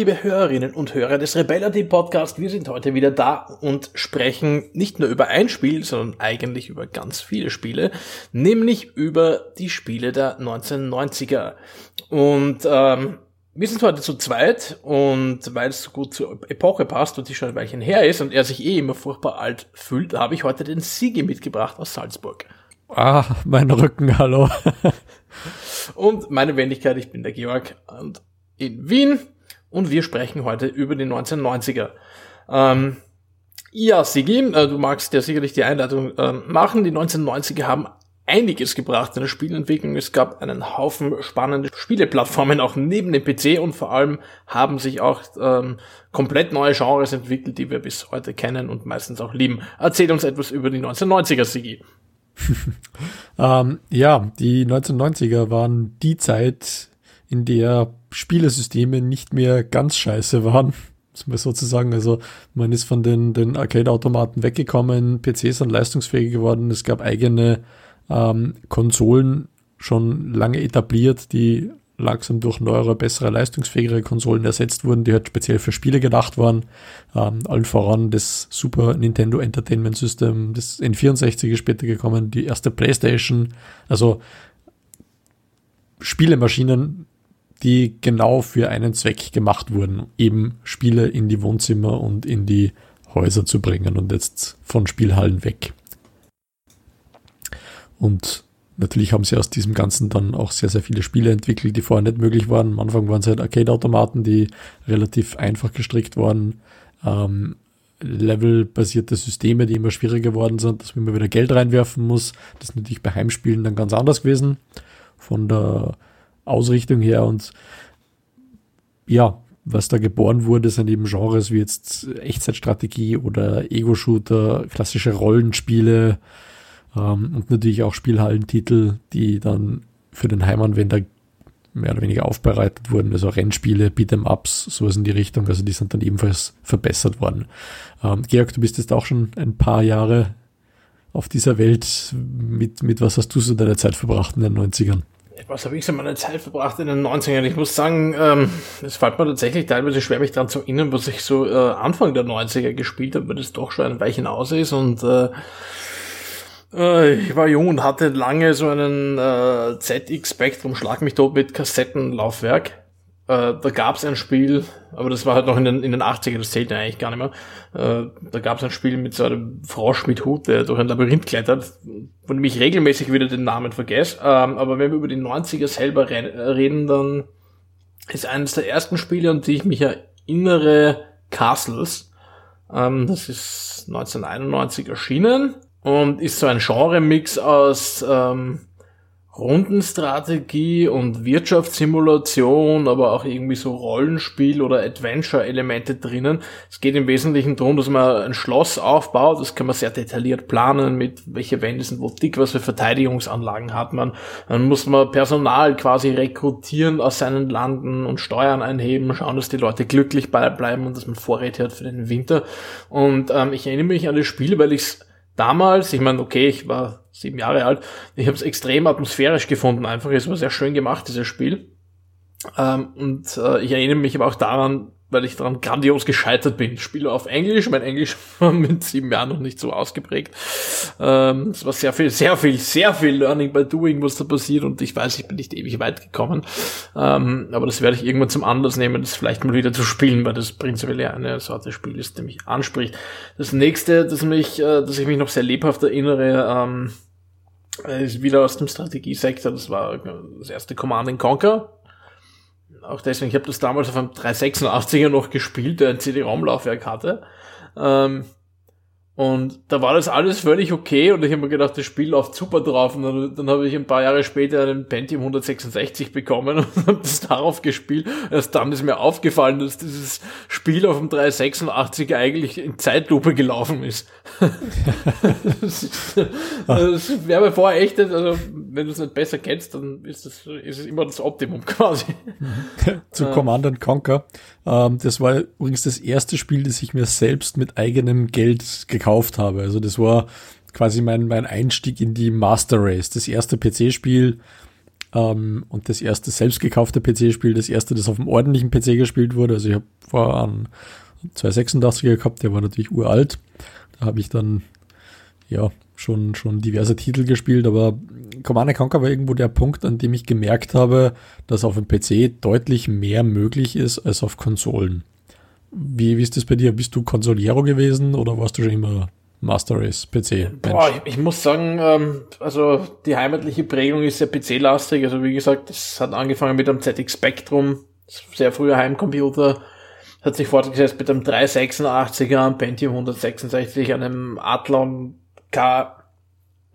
Liebe Hörerinnen und Hörer des Rebellity Podcast. Wir sind heute wieder da und sprechen nicht nur über ein Spiel, sondern eigentlich über ganz viele Spiele, nämlich über die Spiele der 1990er. Und ähm, wir sind heute zu zweit und weil es so gut zur Epoche passt und die schon ein Weilchen her ist und er sich eh immer furchtbar alt fühlt, habe ich heute den Sigi mitgebracht aus Salzburg. Ah, mein Rücken, hallo. und meine Wendigkeit, ich bin der Georg und in Wien und wir sprechen heute über die 1990er. Ähm, ja, Sigi, äh, du magst ja sicherlich die Einleitung äh, machen. Die 1990er haben einiges gebracht in der Spielentwicklung. Es gab einen Haufen spannende Spieleplattformen auch neben dem PC und vor allem haben sich auch ähm, komplett neue Genres entwickelt, die wir bis heute kennen und meistens auch lieben. Erzähl uns etwas über die 1990er, Sigi. ähm, ja, die 1990er waren die Zeit, in der Spielesysteme nicht mehr ganz scheiße waren, sozusagen. Also man ist von den, den Arcade-Automaten weggekommen, PCs sind leistungsfähig geworden, es gab eigene ähm, Konsolen schon lange etabliert, die langsam durch neuere, bessere, leistungsfähigere Konsolen ersetzt wurden, die halt speziell für Spiele gedacht waren. Ähm, allen voran das Super Nintendo Entertainment System, das N64 ist später gekommen, die erste Playstation, also Spielemaschinen, die genau für einen Zweck gemacht wurden, eben Spiele in die Wohnzimmer und in die Häuser zu bringen und jetzt von Spielhallen weg. Und natürlich haben sie aus diesem Ganzen dann auch sehr, sehr viele Spiele entwickelt, die vorher nicht möglich waren. Am Anfang waren es halt Arcade-Automaten, die relativ einfach gestrickt waren. Ähm, Level-basierte Systeme, die immer schwieriger geworden sind, dass man immer wieder Geld reinwerfen muss. Das ist natürlich bei Heimspielen dann ganz anders gewesen. Von der Ausrichtung her und ja, was da geboren wurde, sind eben Genres wie jetzt Echtzeitstrategie oder Ego-Shooter, klassische Rollenspiele ähm, und natürlich auch Spielhallentitel, die dann für den Heimanwender mehr oder weniger aufbereitet wurden, also Rennspiele, Beat'em-Ups, sowas in die Richtung, also die sind dann ebenfalls verbessert worden. Ähm, Georg, du bist jetzt auch schon ein paar Jahre auf dieser Welt. Mit, mit was hast du so deine Zeit verbracht in den 90ern? Was habe ich so meine Zeit verbracht in den 90ern? Ich muss sagen, ähm, es fällt mir tatsächlich teilweise schwer, mich daran zu erinnern, was ich so äh, Anfang der 90er gespielt habe, weil das doch schon ein Weilchen aus ist und äh, äh, ich war jung und hatte lange so einen äh, ZX Spectrum Schlag mich tot mit Kassettenlaufwerk. Äh, da gab es ein Spiel, aber das war halt noch in den, in den 80er, das zählt ja eigentlich gar nicht mehr. Äh, da gab es ein Spiel mit so einem Frosch mit Hut, der durch ein Labyrinth klettert, von dem ich regelmäßig wieder den Namen vergesse. Ähm, aber wenn wir über die 90er selber reden, dann ist eines der ersten Spiele, an die ich mich erinnere, Castles. Ähm, das ist 1991 erschienen und ist so ein Genre-Mix aus ähm, Rundenstrategie und Wirtschaftssimulation, aber auch irgendwie so Rollenspiel oder Adventure-Elemente drinnen. Es geht im Wesentlichen darum, dass man ein Schloss aufbaut. Das kann man sehr detailliert planen, mit welche Wände sind wo dick, was für Verteidigungsanlagen hat man. Dann muss man Personal quasi rekrutieren aus seinen Landen und Steuern einheben, schauen, dass die Leute glücklich bleiben und dass man Vorräte hat für den Winter. Und ähm, ich erinnere mich an das Spiel, weil ich es damals, ich meine, okay, ich war sieben Jahre alt, ich habe es extrem atmosphärisch gefunden, einfach, es war sehr schön gemacht, dieses Spiel. Ähm, und äh, ich erinnere mich aber auch daran, weil ich daran grandios gescheitert bin. Ich spiele auf Englisch, mein Englisch war mit sieben Jahren noch nicht so ausgeprägt. Ähm, es war sehr viel, sehr viel, sehr viel Learning by Doing, was da passiert und ich weiß, ich bin nicht ewig weit gekommen. Ähm, aber das werde ich irgendwann zum Anlass nehmen, das vielleicht mal wieder zu spielen, weil das prinzipiell ja eine Sorte Spiel ist, die mich anspricht. Das nächste, das mich, äh, dass ich mich noch sehr lebhaft erinnere, ähm, ist wieder aus dem Strategiesektor, das war das erste Command Conquer auch deswegen, ich habe das damals auf einem 386er noch gespielt, der ein CD-ROM-Laufwerk hatte. Ähm, und da war das alles völlig okay und ich habe mir gedacht, das Spiel läuft super drauf. Und dann, dann habe ich ein paar Jahre später einen Pentium 166 bekommen und habe das darauf gespielt. Erst dann ist mir aufgefallen, dass dieses Spiel auf dem 386 eigentlich in Zeitlupe gelaufen ist. das, das wäre mir vorher echt, also wenn du es nicht besser kennst, dann ist, das, ist es immer das Optimum quasi. Zu Command Conquer. Ähm, das war übrigens das erste Spiel, das ich mir selbst mit eigenem Geld gekauft habe. Also das war quasi mein, mein Einstieg in die Master Race. Das erste PC-Spiel, Ähm, und das erste selbst gekaufte PC-Spiel, das erste, das auf dem ordentlichen PC gespielt wurde. Also ich habe vor einen 286er gehabt, der war natürlich uralt. Da habe ich dann ja schon, schon diverse Titel gespielt, aber Command Conquer war irgendwo der Punkt, an dem ich gemerkt habe, dass auf dem PC deutlich mehr möglich ist als auf Konsolen. Wie, wie ist das bei dir? Bist du Consolero gewesen oder warst du schon immer Master Race PC? Boah, ich, ich, muss sagen, ähm, also die heimatliche Prägung ist sehr PC-lastig. Also wie gesagt, es hat angefangen mit einem ZX Spectrum, sehr früher Heimcomputer, hat sich fortgesetzt mit einem 386er, einem Pentium 166, einem Athlon K,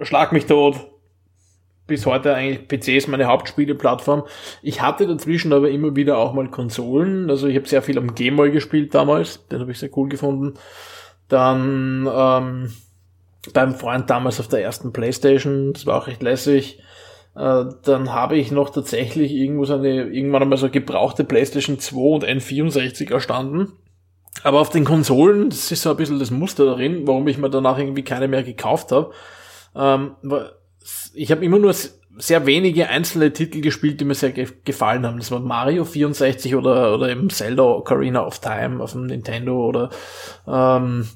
Schlag mich tot, bis heute eigentlich PC ist meine Hauptspieleplattform. Ich hatte dazwischen aber immer wieder auch mal Konsolen. Also ich habe sehr viel am Gameboy gespielt damals. Den habe ich sehr cool gefunden. Dann ähm, beim Freund damals auf der ersten Playstation. Das war auch recht lässig. Äh, dann habe ich noch tatsächlich irgendwo so eine, irgendwann einmal so gebrauchte Playstation 2 und N64 erstanden. Aber auf den Konsolen, das ist so ein bisschen das Muster darin, warum ich mir danach irgendwie keine mehr gekauft habe. Ähm, ich habe immer nur sehr wenige einzelne Titel gespielt, die mir sehr ge gefallen haben. Das war Mario 64 oder, oder eben Zelda Ocarina of Time auf dem Nintendo oder ähm,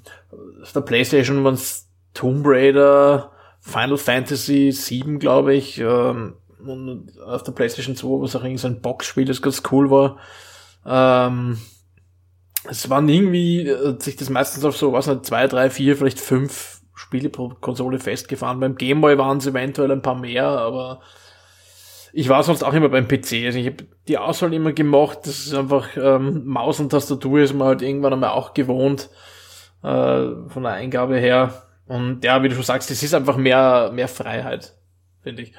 auf der Playstation waren es Tomb Raider, Final Fantasy 7, glaube ich, ähm, und auf der Playstation 2 was auch irgendwie so ein Boxspiel, das ganz cool war. Ähm, es waren irgendwie, äh, sich das meistens auf so, was nicht, zwei, drei, vier, vielleicht fünf Spiele pro Konsole festgefahren. Beim Gameboy waren es eventuell ein paar mehr, aber ich war sonst auch immer beim PC. Also ich habe die Auswahl immer gemacht. Das ist einfach ähm, Maus und Tastatur ist man halt irgendwann einmal auch gewohnt äh, von der Eingabe her. Und ja, wie du schon sagst, es ist einfach mehr mehr Freiheit, finde ich.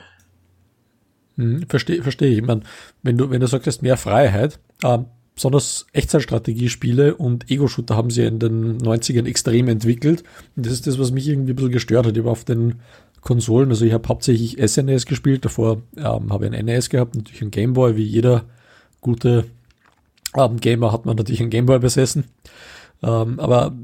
Hm, verstehe, verstehe ich. ich meine, wenn du wenn du sagst, mehr Freiheit, ähm, besonders Echtzeitstrategiespiele und Ego-Shooter haben sie in den 90ern extrem entwickelt. Und das ist das, was mich irgendwie ein bisschen gestört hat. Ich war auf den Konsolen, also ich habe hauptsächlich SNES gespielt, davor ähm, habe ich ein NES gehabt, natürlich ein Gameboy, wie jeder gute ähm, Gamer hat man natürlich ein Gameboy besessen. Ähm, aber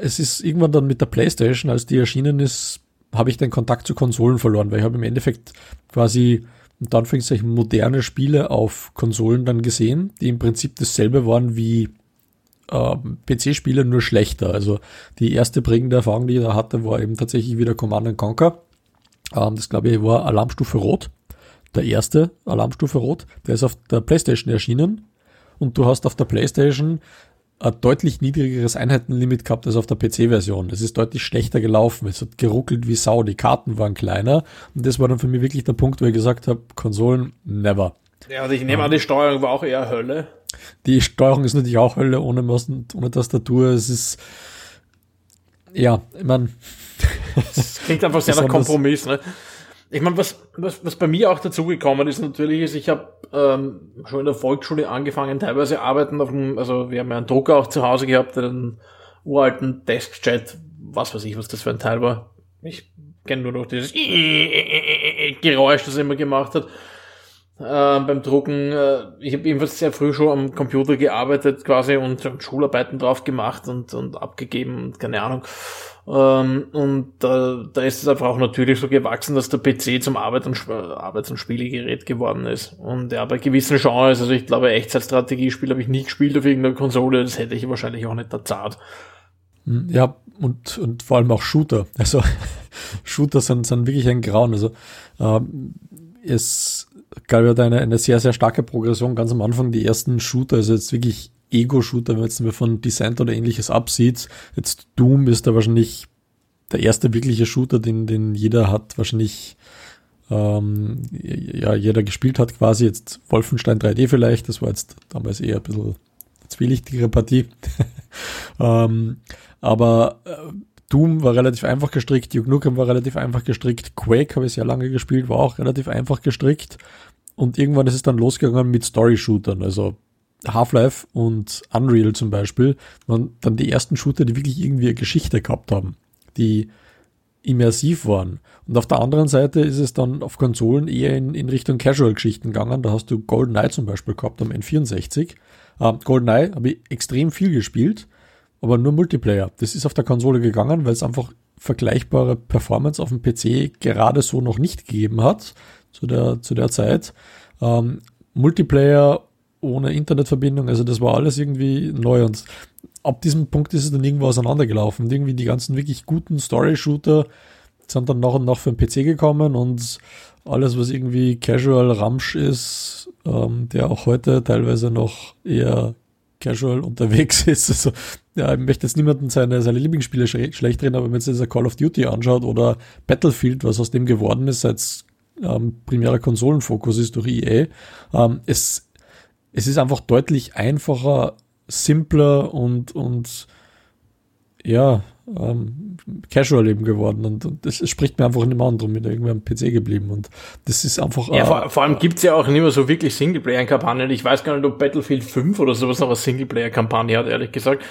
es ist irgendwann dann mit der Playstation, als die erschienen ist, habe ich den Kontakt zu Konsolen verloren, weil ich habe im Endeffekt quasi und dann Anführungszeichen moderne Spiele auf Konsolen dann gesehen, die im Prinzip dasselbe waren wie äh, PC-Spiele, nur schlechter. Also die erste prägende Erfahrung, die ich da hatte, war eben tatsächlich wieder Command Conquer. Ähm, das glaube ich war Alarmstufe Rot. Der erste Alarmstufe Rot, der ist auf der PlayStation erschienen. Und du hast auf der PlayStation ein deutlich niedrigeres Einheitenlimit gehabt als auf der PC-Version. Das ist deutlich schlechter gelaufen. Es hat geruckelt wie Sau. Die Karten waren kleiner. Und das war dann für mich wirklich der Punkt, wo ich gesagt habe, Konsolen, never. Ja, also ich nehme an, die Steuerung war auch eher Hölle. Die Steuerung ist natürlich auch Hölle ohne Maus und ohne Tastatur. Es ist, ja, ich meine. Das klingt einfach sehr nach Kompromiss, ne? Ich meine, was, was, was bei mir auch dazugekommen ist natürlich, ist, ich habe ähm, schon in der Volksschule angefangen, teilweise arbeiten auf dem, also wir haben ja einen Drucker auch zu Hause gehabt, einen uralten Deskchat, was weiß ich, was das für ein Teil war. Ich kenne nur noch dieses Geräusch, das er immer gemacht hat. Äh, beim Drucken, äh, ich habe jedenfalls sehr früh schon am Computer gearbeitet quasi und, Schularbeiten drauf gemacht und, und abgegeben und keine Ahnung. Ähm, und da, da ist es einfach auch natürlich so gewachsen, dass der PC zum Arbeit und, Arbeits- und Spielegerät geworden ist. Und ja, bei gewissen Genres, also ich glaube, Echtzeitstrategiespiel habe ich nie gespielt auf irgendeiner Konsole, das hätte ich wahrscheinlich auch nicht da zart. Hm, ja, und, und vor allem auch Shooter. Also Shooter sind, sind wirklich ein Grauen. Also ähm, es gab ja eine, eine sehr, sehr starke Progression ganz am Anfang. Die ersten Shooter, also jetzt wirklich Ego-Shooter, wenn man jetzt mal von Descent oder ähnliches absieht. Jetzt Doom ist da wahrscheinlich der erste wirkliche Shooter, den, den jeder hat, wahrscheinlich ähm, ja, jeder gespielt hat quasi. Jetzt Wolfenstein 3D vielleicht, das war jetzt damals eher ein bisschen zwielichtigere Partie. ähm, aber äh, Doom war relativ einfach gestrickt, Duke Nukem war relativ einfach gestrickt, Quake habe ich sehr lange gespielt, war auch relativ einfach gestrickt. Und irgendwann ist es dann losgegangen mit Story-Shootern. Also Half-Life und Unreal zum Beispiel waren dann die ersten Shooter, die wirklich irgendwie eine Geschichte gehabt haben, die immersiv waren. Und auf der anderen Seite ist es dann auf Konsolen eher in, in Richtung Casual-Geschichten gegangen. Da hast du GoldenEye zum Beispiel gehabt am N64. Ähm, GoldenEye habe ich extrem viel gespielt, aber nur Multiplayer. Das ist auf der Konsole gegangen, weil es einfach vergleichbare Performance auf dem PC gerade so noch nicht gegeben hat zu der, zu der Zeit. Ähm, Multiplayer ohne Internetverbindung, also das war alles irgendwie neu und ab diesem Punkt ist es dann irgendwo auseinandergelaufen. Und irgendwie die ganzen wirklich guten Story-Shooter sind dann nach und nach für den PC gekommen und alles, was irgendwie Casual Ramsch ist, ähm, der auch heute teilweise noch eher casual unterwegs ist. Also, ja, ich möchte jetzt niemanden seine, seine Lieblingsspiele sch schlecht reden, aber wenn man sich das Call of Duty anschaut oder Battlefield, was aus dem geworden ist, seit ähm, primärer Konsolenfokus ist durch EA, ähm, es, es ist einfach deutlich einfacher, simpler und, und ja, ähm, casual eben geworden und, und das spricht mir einfach nicht mehr an, drum bin ich irgendwie am PC geblieben und das ist einfach. Ja, äh, vor, vor, allem gibt's ja auch nicht mehr so wirklich Singleplayer-Kampagnen. Ich weiß gar nicht, ob Battlefield 5 oder sowas noch eine Singleplayer-Kampagne hat, ehrlich gesagt.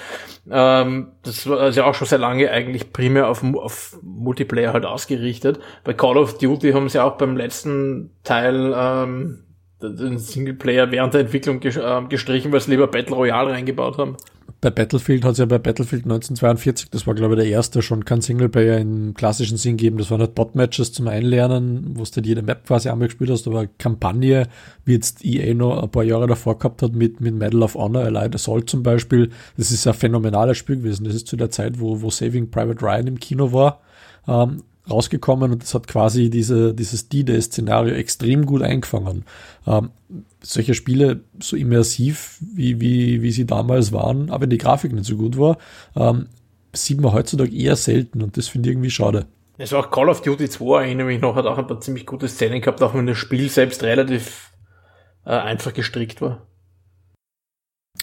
Ähm, das war also auch schon sehr lange eigentlich primär auf, auf Multiplayer halt ausgerichtet. Bei Call of Duty haben sie auch beim letzten Teil ähm, den Singleplayer während der Entwicklung ähm, gestrichen, weil sie lieber Battle Royale reingebaut haben bei Battlefield hat es ja bei Battlefield 1942, das war glaube ich der erste, schon kein Singleplayer im klassischen Sinn geben. Das waren halt Bot-Matches zum Einlernen, wo du halt jede Map quasi einmal gespielt hast, aber Kampagne, wie jetzt EA noch ein paar Jahre davor gehabt hat mit, mit Medal of Honor, Allied Assault zum Beispiel, das ist ein phänomenales Spiel gewesen. Das ist zu der Zeit, wo, wo Saving Private Ryan im Kino war. Ähm, rausgekommen und das hat quasi diese, dieses D-Day-Szenario extrem gut eingefangen. Ähm, solche Spiele so immersiv, wie, wie, wie sie damals waren, aber wenn die Grafik nicht so gut war, ähm, sieht man heutzutage eher selten und das finde ich irgendwie schade. Es war auch Call of Duty 2, erinnere mich noch, hat auch ein paar ziemlich gute Szenen gehabt, auch wenn das Spiel selbst relativ äh, einfach gestrickt war.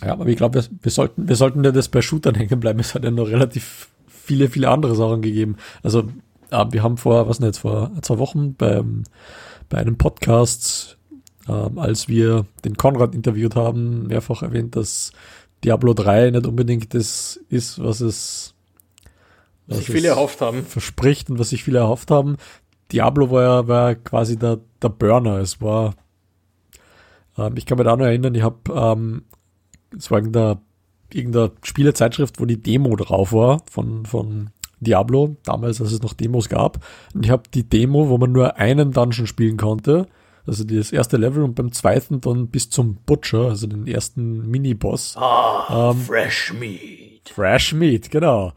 Ja, aber ich glaube, wir, wir, sollten, wir sollten ja das bei Shootern hängen bleiben. Es hat ja noch relativ viele, viele andere Sachen gegeben. Also ja, wir haben vor, was denn jetzt, vor zwei Wochen beim, bei einem Podcast, ähm, als wir den Konrad interviewt haben, mehrfach erwähnt, dass Diablo 3 nicht unbedingt das ist, was es was sich viele erhofft haben. Verspricht und was sich viele erhofft haben. Diablo war ja war quasi der, der Burner. Es war, ähm, ich kann mich da noch erinnern, ich habe, ähm, es war irgendeine, irgendeine Spielezeitschrift, wo die Demo drauf war von, von Diablo, damals, als es noch Demos gab. Und ich habe die Demo, wo man nur einen Dungeon spielen konnte, also das erste Level und beim zweiten dann bis zum Butcher, also den ersten Mini-Boss. Ah, ähm, Fresh Meat. Fresh Meat, genau.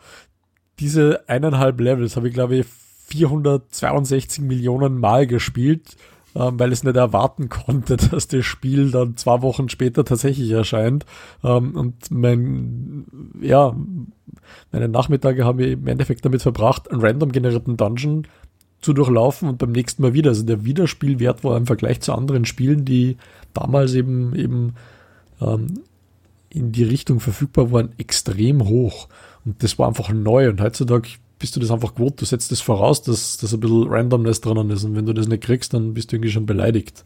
Diese eineinhalb Levels habe ich, glaube ich, 462 Millionen Mal gespielt, ähm, weil es nicht erwarten konnte, dass das Spiel dann zwei Wochen später tatsächlich erscheint. Ähm, und mein, ja, meine Nachmittage haben wir im Endeffekt damit verbracht, einen random generierten Dungeon zu durchlaufen und beim nächsten Mal wieder. Also der Wiederspielwert war im Vergleich zu anderen Spielen, die damals eben eben ähm, in die Richtung verfügbar waren, extrem hoch. Und das war einfach neu. Und heutzutage bist du das einfach gewohnt. Du setzt das voraus, dass, dass ein bisschen Randomness dran ist. Und wenn du das nicht kriegst, dann bist du irgendwie schon beleidigt.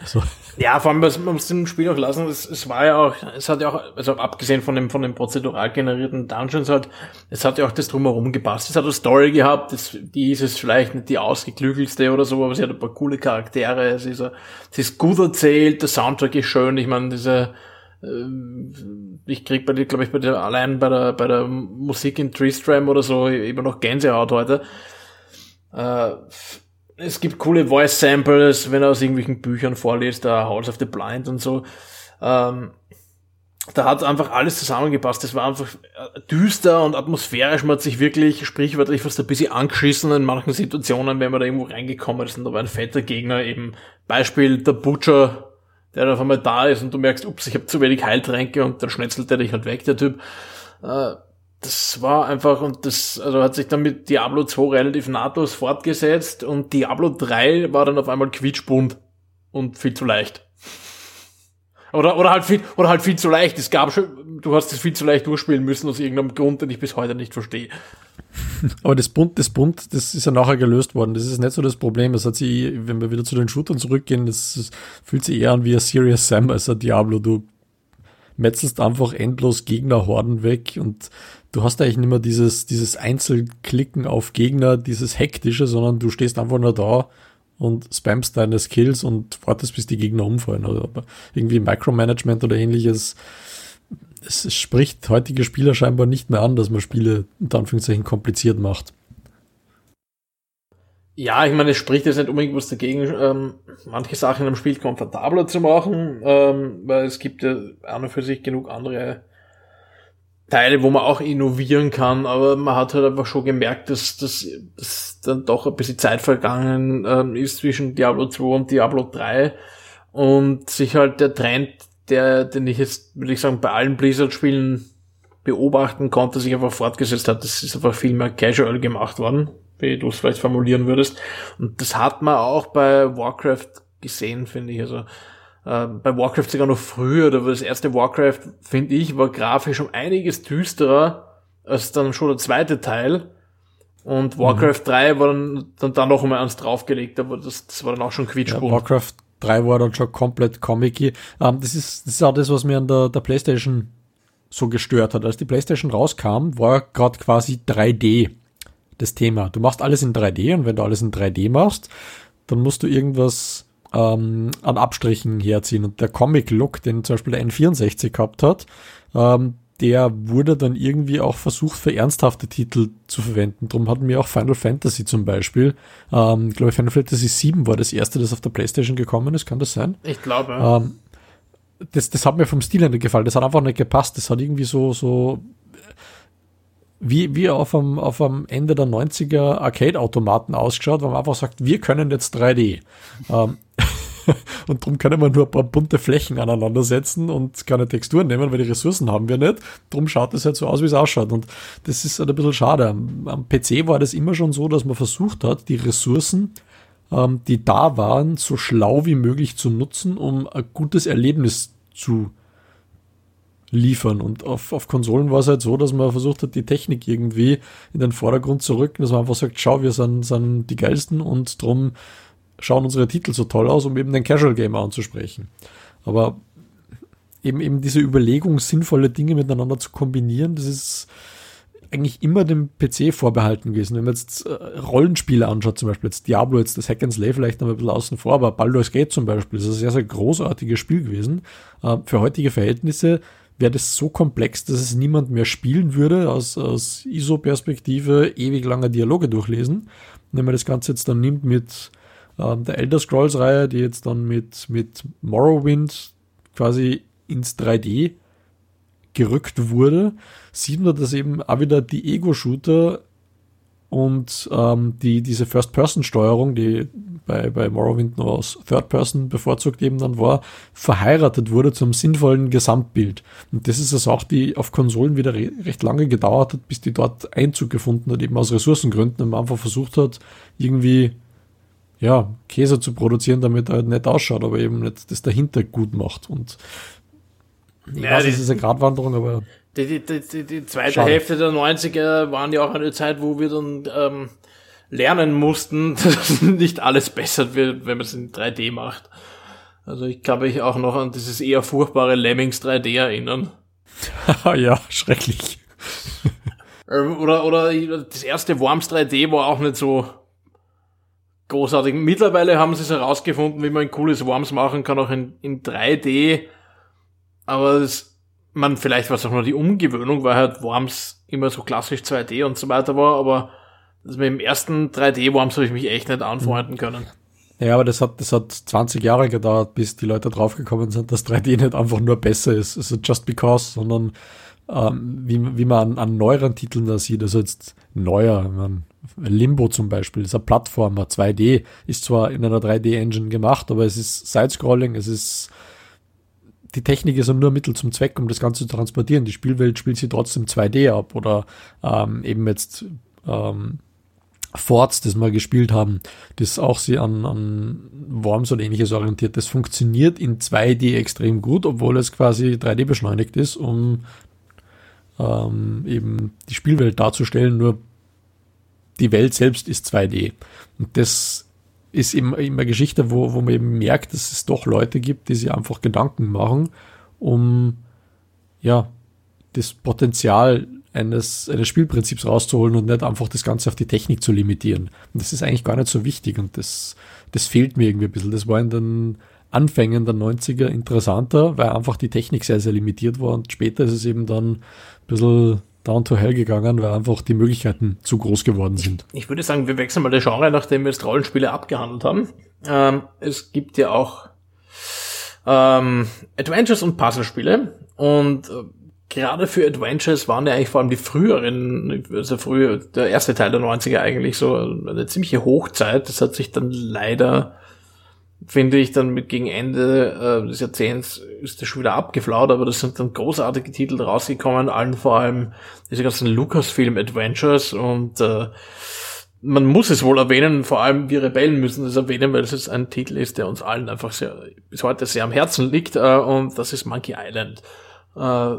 Also. Ja, vor allem, man muss dem Spiel auch lassen, es, es war ja auch, es hat ja auch, also abgesehen von dem, von dem prozedural generierten Dungeons halt, es hat ja auch das drumherum gepasst. Es hat eine Story gehabt, das, die ist es vielleicht nicht die ausgeklügelste oder so, aber sie hat ein paar coole Charaktere, es ist, es ist gut erzählt, der Soundtrack ist schön, ich meine, diese, äh, ich krieg bei dir, glaube ich, bei der, allein bei der, bei der Musik in Tristram oder so immer noch Gänsehaut heute. Äh, es gibt coole Voice-Samples, wenn er aus irgendwelchen Büchern vorliest, der House of the Blind und so. Ähm, da hat einfach alles zusammengepasst. Das war einfach äh, düster und atmosphärisch. Man hat sich wirklich sprichwörtlich fast ein bisschen angeschissen in manchen Situationen, wenn man da irgendwo reingekommen ist und da war ein fetter Gegner, eben Beispiel der Butcher, der dann auf einmal da ist und du merkst, ups, ich habe zu wenig Heiltränke und dann schnetzelt er dich halt weg, der Typ. Äh, das war einfach, und das also hat sich dann mit Diablo 2 relativ nahtlos fortgesetzt und Diablo 3 war dann auf einmal quietschbunt und viel zu leicht. Oder, oder halt viel, oder halt viel zu leicht. Es gab schon, du hast es viel zu leicht durchspielen müssen aus irgendeinem Grund, den ich bis heute nicht verstehe. Aber das Bunt, das Bunt, das ist ja nachher gelöst worden. Das ist nicht so das Problem. Es hat sich, wenn wir wieder zu den Shootern zurückgehen, das, das fühlt sich eher an wie ein Serious Sam als ein Diablo. Du metzelst einfach endlos Gegnerhorden weg und du hast eigentlich nicht mehr dieses, dieses Einzelklicken auf Gegner, dieses hektische, sondern du stehst einfach nur da und spammst deine Skills und wartest, bis die Gegner umfallen. Oder irgendwie Micromanagement oder ähnliches. Es spricht heutige Spieler scheinbar nicht mehr an, dass man Spiele unter Anführungszeichen kompliziert macht. Ja, ich meine, es spricht jetzt nicht unbedingt was dagegen, ähm, manche Sachen im Spiel komfortabler zu machen, ähm, weil es gibt ja an und für sich genug andere Teile, wo man auch innovieren kann, aber man hat halt einfach schon gemerkt, dass, dass, dass dann doch ein bisschen Zeit vergangen ähm, ist zwischen Diablo 2 und Diablo 3 und sich halt der Trend, der, den ich jetzt, würde ich sagen, bei allen Blizzard-Spielen beobachten konnte, sich einfach fortgesetzt hat. Das ist einfach viel mehr casual gemacht worden, wie du es vielleicht formulieren würdest. Und das hat man auch bei Warcraft gesehen, finde ich. Also äh, bei Warcraft sogar noch früher, oder das erste Warcraft, finde ich, war grafisch um einiges düsterer als dann schon der zweite Teil. Und Warcraft mhm. 3 war dann, dann, dann noch einmal eins draufgelegt, aber das, das war dann auch schon quietschbunt. Ja, Warcraft 3 war dann schon komplett comic ähm, das, ist, das ist auch das, was mir an der, der Playstation so gestört hat. Als die Playstation rauskam, war gerade quasi 3D das Thema. Du machst alles in 3D und wenn du alles in 3D machst, dann musst du irgendwas ähm, an Abstrichen herziehen. Und der Comic-Look, den zum Beispiel der N64 gehabt hat, ähm, der wurde dann irgendwie auch versucht für ernsthafte Titel zu verwenden. Darum hatten wir auch Final Fantasy zum Beispiel. Ähm, ich glaube, Final Fantasy VII war das erste, das auf der Playstation gekommen ist. Kann das sein? Ich glaube. Ähm, das, das hat mir vom Stil nicht gefallen. Das hat einfach nicht gepasst. Das hat irgendwie so, so wie, wie auf am, auf am Ende der 90er Arcade-Automaten ausgeschaut, wo man einfach sagt, wir können jetzt 3D. Ähm, und darum können wir nur ein paar bunte Flächen aneinander setzen und keine Texturen nehmen, weil die Ressourcen haben wir nicht. Darum schaut es halt so aus, wie es ausschaut. Und das ist halt ein bisschen schade. Am, am PC war das immer schon so, dass man versucht hat, die Ressourcen, ähm, die da waren, so schlau wie möglich zu nutzen, um ein gutes Erlebnis zu liefern. Und auf, auf Konsolen war es halt so, dass man versucht hat, die Technik irgendwie in den Vordergrund zu rücken, dass man einfach sagt, schau, wir sind, sind die geilsten und drum schauen unsere Titel so toll aus, um eben den Casual Gamer anzusprechen. Aber eben, eben diese Überlegung, sinnvolle Dinge miteinander zu kombinieren, das ist eigentlich immer dem PC vorbehalten gewesen. Wenn man jetzt äh, Rollenspiele anschaut, zum Beispiel jetzt Diablo, jetzt das Hack and Slay vielleicht noch ein bisschen außen vor, aber Baldur's Gate zum Beispiel, ist ein sehr, sehr großartiges Spiel gewesen. Äh, für heutige Verhältnisse wäre das so komplex, dass es niemand mehr spielen würde, aus, aus ISO-Perspektive ewig lange Dialoge durchlesen. Wenn man das Ganze jetzt dann nimmt mit ähm, der Elder Scrolls-Reihe, die jetzt dann mit, mit Morrowind quasi ins 3D gerückt wurde, sieht man, dass eben auch wieder die Ego-Shooter und ähm, die, diese First-Person-Steuerung, die bei, bei Morrowind nur aus Third-Person bevorzugt eben dann war, verheiratet wurde zum sinnvollen Gesamtbild. Und das ist also auch die auf Konsolen wieder re recht lange gedauert hat, bis die dort Einzug gefunden hat, eben aus Ressourcengründen und man einfach versucht hat, irgendwie ja, Käse zu produzieren, damit er halt nett ausschaut, aber eben nicht das dahinter gut macht. Und ich ja, weiß, das ist eine Gratwanderung, aber die, die, die, die zweite Schade. Hälfte der 90er waren ja auch eine Zeit, wo wir dann ähm, lernen mussten, dass nicht alles besser wird, wenn man es in 3D macht. Also ich kann mich auch noch an dieses eher furchtbare Lemmings 3D erinnern. ja, schrecklich. Ähm, oder, oder das erste Worms 3D war auch nicht so großartig. Mittlerweile haben sie es herausgefunden, wie man ein cooles Worms machen kann, auch in, in 3D. Aber das man, vielleicht war es auch nur die Umgewöhnung, weil halt Worms immer so klassisch 2D und so weiter war, aber das mit dem ersten 3D-Worms habe ich mich echt nicht anfreunden können. Ja, aber das hat, das hat 20 Jahre gedauert, bis die Leute draufgekommen sind, dass 3D nicht einfach nur besser ist, also just because, sondern ähm, wie, wie man an, an neueren Titeln da sieht, also jetzt neuer, man, Limbo zum Beispiel, ist ein Plattformer, 2D, ist zwar in einer 3D-Engine gemacht, aber es ist Sidescrolling, es ist die Technik ist nur Mittel zum Zweck, um das Ganze zu transportieren. Die Spielwelt spielt sie trotzdem 2D ab oder ähm, eben jetzt ähm, Forts, das wir gespielt haben, das auch sie an, an Worms oder ähnliches orientiert. Das funktioniert in 2D extrem gut, obwohl es quasi 3D beschleunigt ist, um ähm, eben die Spielwelt darzustellen. Nur die Welt selbst ist 2D. Und das ist immer, immer Geschichte, wo, wo man eben merkt, dass es doch Leute gibt, die sich einfach Gedanken machen, um ja das Potenzial eines, eines Spielprinzips rauszuholen und nicht einfach das Ganze auf die Technik zu limitieren. Und das ist eigentlich gar nicht so wichtig und das, das fehlt mir irgendwie ein bisschen. Das war in den Anfängen der 90er interessanter, weil einfach die Technik sehr, sehr limitiert war und später ist es eben dann ein bisschen down to hell gegangen, weil einfach die Möglichkeiten zu groß geworden sind. Ich würde sagen, wir wechseln mal der Genre, nachdem wir jetzt Rollenspiele abgehandelt haben. Ähm, es gibt ja auch ähm, Adventures und Puzzlespiele und äh, gerade für Adventures waren ja eigentlich vor allem die früheren, also früher, der erste Teil der 90er eigentlich so eine ziemliche Hochzeit. Das hat sich dann leider finde ich dann mit gegen Ende äh, des Jahrzehnts ist das schon wieder abgeflaut, aber das sind dann großartige Titel rausgekommen, allen vor allem diese ganzen Lucasfilm Adventures und äh, man muss es wohl erwähnen, vor allem wir Rebellen müssen es erwähnen, weil es ein Titel ist, der uns allen einfach sehr, bis heute sehr am Herzen liegt, äh, und das ist Monkey Island. Äh,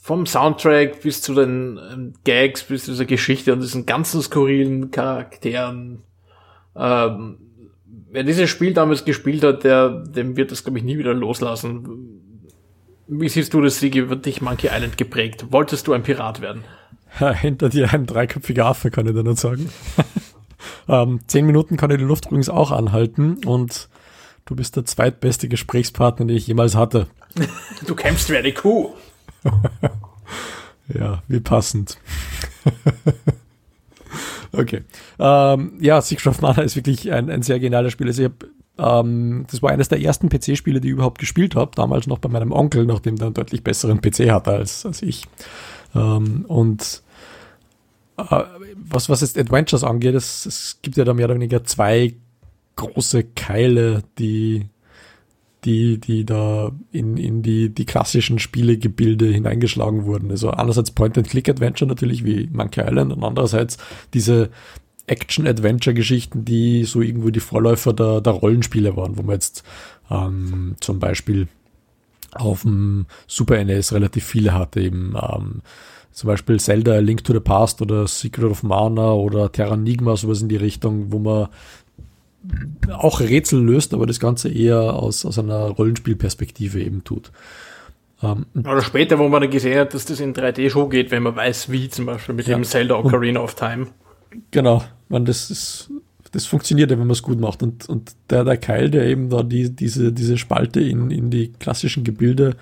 vom Soundtrack bis zu den ähm, Gags, bis zu dieser Geschichte und diesen ganzen skurrilen Charakteren, ähm, wer dieses Spiel damals gespielt hat, der, dem wird das, glaube ich, nie wieder loslassen. Wie siehst du das, Sigi? Wird dich Monkey Island geprägt? Wolltest du ein Pirat werden? Ja, hinter dir ein dreiköpfiger Affe, kann ich dir nur sagen. ähm, zehn Minuten kann ich die Luft übrigens auch anhalten und du bist der zweitbeste Gesprächspartner, den ich jemals hatte. du kämpfst wie eine Kuh. ja, wie passend. Okay. Ähm, ja, Secret of Mana ist wirklich ein, ein sehr geniales Spiel. Also ich hab, ähm, das war eines der ersten PC-Spiele, die ich überhaupt gespielt habe. Damals noch bei meinem Onkel, nachdem der einen deutlich besseren PC hatte als, als ich. Ähm, und äh, was, was jetzt Adventures angeht, es, es gibt ja da mehr oder weniger zwei große Keile, die die, die da in, in die, die klassischen Spielegebilde hineingeschlagen wurden. Also einerseits Point-and-Click-Adventure natürlich wie Monkey Island und andererseits diese Action-Adventure-Geschichten, die so irgendwo die Vorläufer der, der Rollenspiele waren, wo man jetzt ähm, zum Beispiel auf dem Super NES relativ viele hatte, eben ähm, zum Beispiel Zelda Link to the Past oder Secret of Mana oder Terranigma, sowas in die Richtung, wo man auch Rätsel löst, aber das Ganze eher aus, aus einer Rollenspielperspektive eben tut. Ähm, Oder später, wo man dann gesehen hat, dass das in 3D schon geht, wenn man weiß, wie zum Beispiel mit ja. dem Zelda Ocarina of Time. Genau, man, das ist, das funktioniert ja, wenn man es gut macht. Und, und der, der Keil, der eben da die, diese, diese Spalte in, in die klassischen Gebilde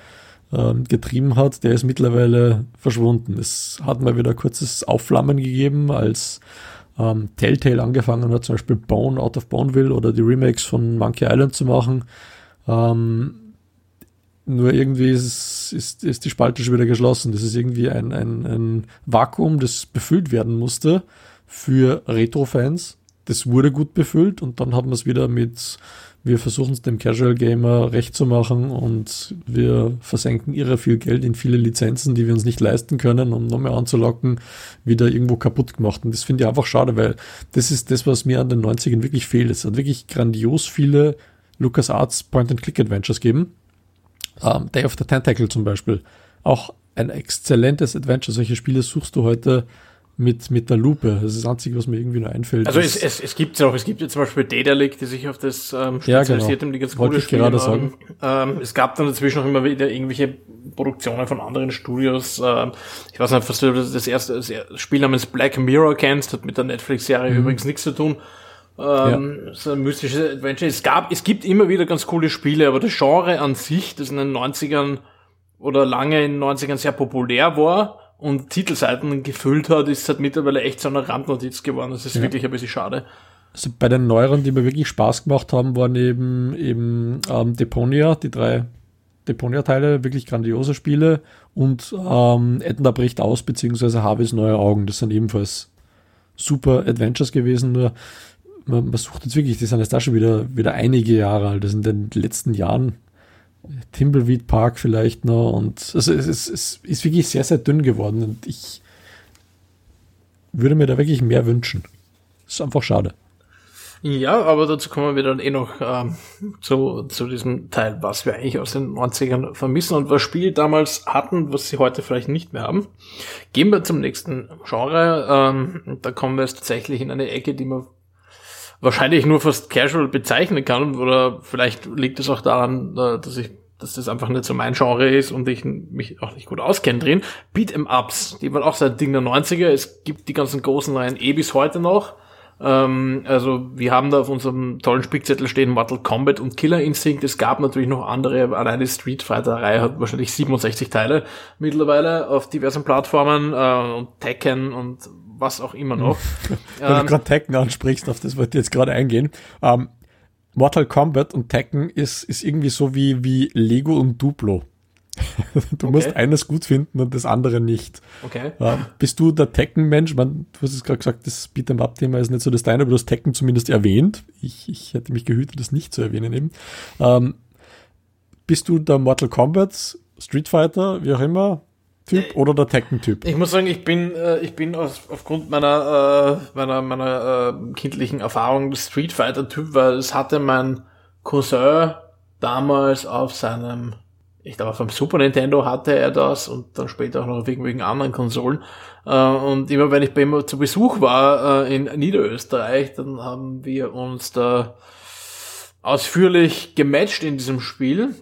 ähm, getrieben hat, der ist mittlerweile verschwunden. Es hat mal wieder kurzes Aufflammen gegeben, als ähm, Telltale angefangen hat, zum Beispiel Bone Out of Boneville oder die Remakes von Monkey Island zu machen. Ähm, nur irgendwie ist, ist, ist die Spalte schon wieder geschlossen. Das ist irgendwie ein, ein, ein Vakuum, das befüllt werden musste für Retro-Fans. Das wurde gut befüllt und dann haben wir es wieder mit wir versuchen es dem Casual Gamer recht zu machen und wir versenken irre viel Geld in viele Lizenzen, die wir uns nicht leisten können, um noch mehr anzulocken, wieder irgendwo kaputt gemacht. Und das finde ich einfach schade, weil das ist das, was mir an den 90ern wirklich fehlt. Es hat wirklich grandios viele LucasArts Point-and-Click-Adventures geben. Um, ähm, Day of the Tentacle zum Beispiel. Auch ein exzellentes Adventure. Solche Spiele suchst du heute mit, mit der Lupe. Das ist das Einzige, was mir irgendwie nur einfällt. Also es, es, es gibt ja auch, es gibt ja zum Beispiel Daedalic, die sich auf das ähm, spezialisiert ja, genau. die ganz gute Spiele gerade sagen. Ähm, es gab dann dazwischen auch immer wieder irgendwelche Produktionen von anderen Studios. Ähm, ich weiß nicht, was du das erste das Spiel namens Black Mirror kennst, hat mit der Netflix-Serie mhm. übrigens nichts zu tun. Ähm, ja. So ein mystisches Adventure. Es gab, es gibt immer wieder ganz coole Spiele, aber das Genre an sich, das in den 90ern oder lange in den 90ern sehr populär war, und Titelseiten gefüllt hat, ist halt mittlerweile echt so eine Randnotiz geworden. Das ist ja. wirklich ein bisschen schade. Also bei den neueren, die mir wirklich Spaß gemacht haben, waren eben, eben ähm, Deponia, die drei Deponia-Teile, wirklich grandiose Spiele und ähm, Edna bricht aus, beziehungsweise Harveys neue Augen. Das sind ebenfalls super Adventures gewesen, nur man, man sucht jetzt wirklich, die sind jetzt da schon wieder, wieder einige Jahre alt. Das sind in den letzten Jahren Timbleweed Park vielleicht noch und also es, es, es ist wirklich sehr, sehr dünn geworden und ich würde mir da wirklich mehr wünschen. Ist einfach schade. Ja, aber dazu kommen wir dann eh noch ähm, zu, zu diesem Teil, was wir eigentlich aus den 90ern vermissen und was Spiele damals hatten, was sie heute vielleicht nicht mehr haben. Gehen wir zum nächsten Genre. Ähm, da kommen wir jetzt tatsächlich in eine Ecke, die man wahrscheinlich nur fast casual bezeichnen kann. Oder vielleicht liegt es auch daran, äh, dass ich dass das einfach nicht so mein Genre ist und ich mich auch nicht gut auskenne drin. Beat'em Ups, die waren auch seit Ding der 90er. Es gibt die ganzen großen Reihen eh bis heute noch. Ähm, also wir haben da auf unserem tollen Spickzettel stehen Mortal Kombat und Killer Instinct. Es gab natürlich noch andere, allein die Street Fighter-Reihe hat wahrscheinlich 67 Teile mittlerweile auf diversen Plattformen äh, und Tekken und was auch immer noch. Wenn ähm, du gerade Tekken ansprichst, auf das wollte ich jetzt gerade eingehen. Ähm, Mortal Kombat und Tekken ist, ist irgendwie so wie, wie Lego und Duplo. du okay. musst eines gut finden und das andere nicht. Okay. Äh, bist du der Tekken-Mensch? Du hast es gerade gesagt, das Beat'em-up-Thema ist nicht so das deine, aber du hast Tekken zumindest erwähnt. Ich, ich hätte mich gehütet, das nicht zu erwähnen eben. Ähm, bist du der Mortal Kombat, Street Fighter, wie auch immer, Typ oder der Tekken-Typ? Ich muss sagen, ich bin, äh, ich bin aus, aufgrund meiner, äh, meiner, meiner äh, kindlichen Erfahrung Street Fighter-Typ, weil es hatte mein Cousin damals auf seinem ich glaube, vom Super Nintendo hatte er das und dann später auch noch auf irgendwelchen anderen Konsolen. Äh, und immer wenn ich bei ihm zu Besuch war äh, in Niederösterreich, dann haben wir uns da ausführlich gematcht in diesem Spiel.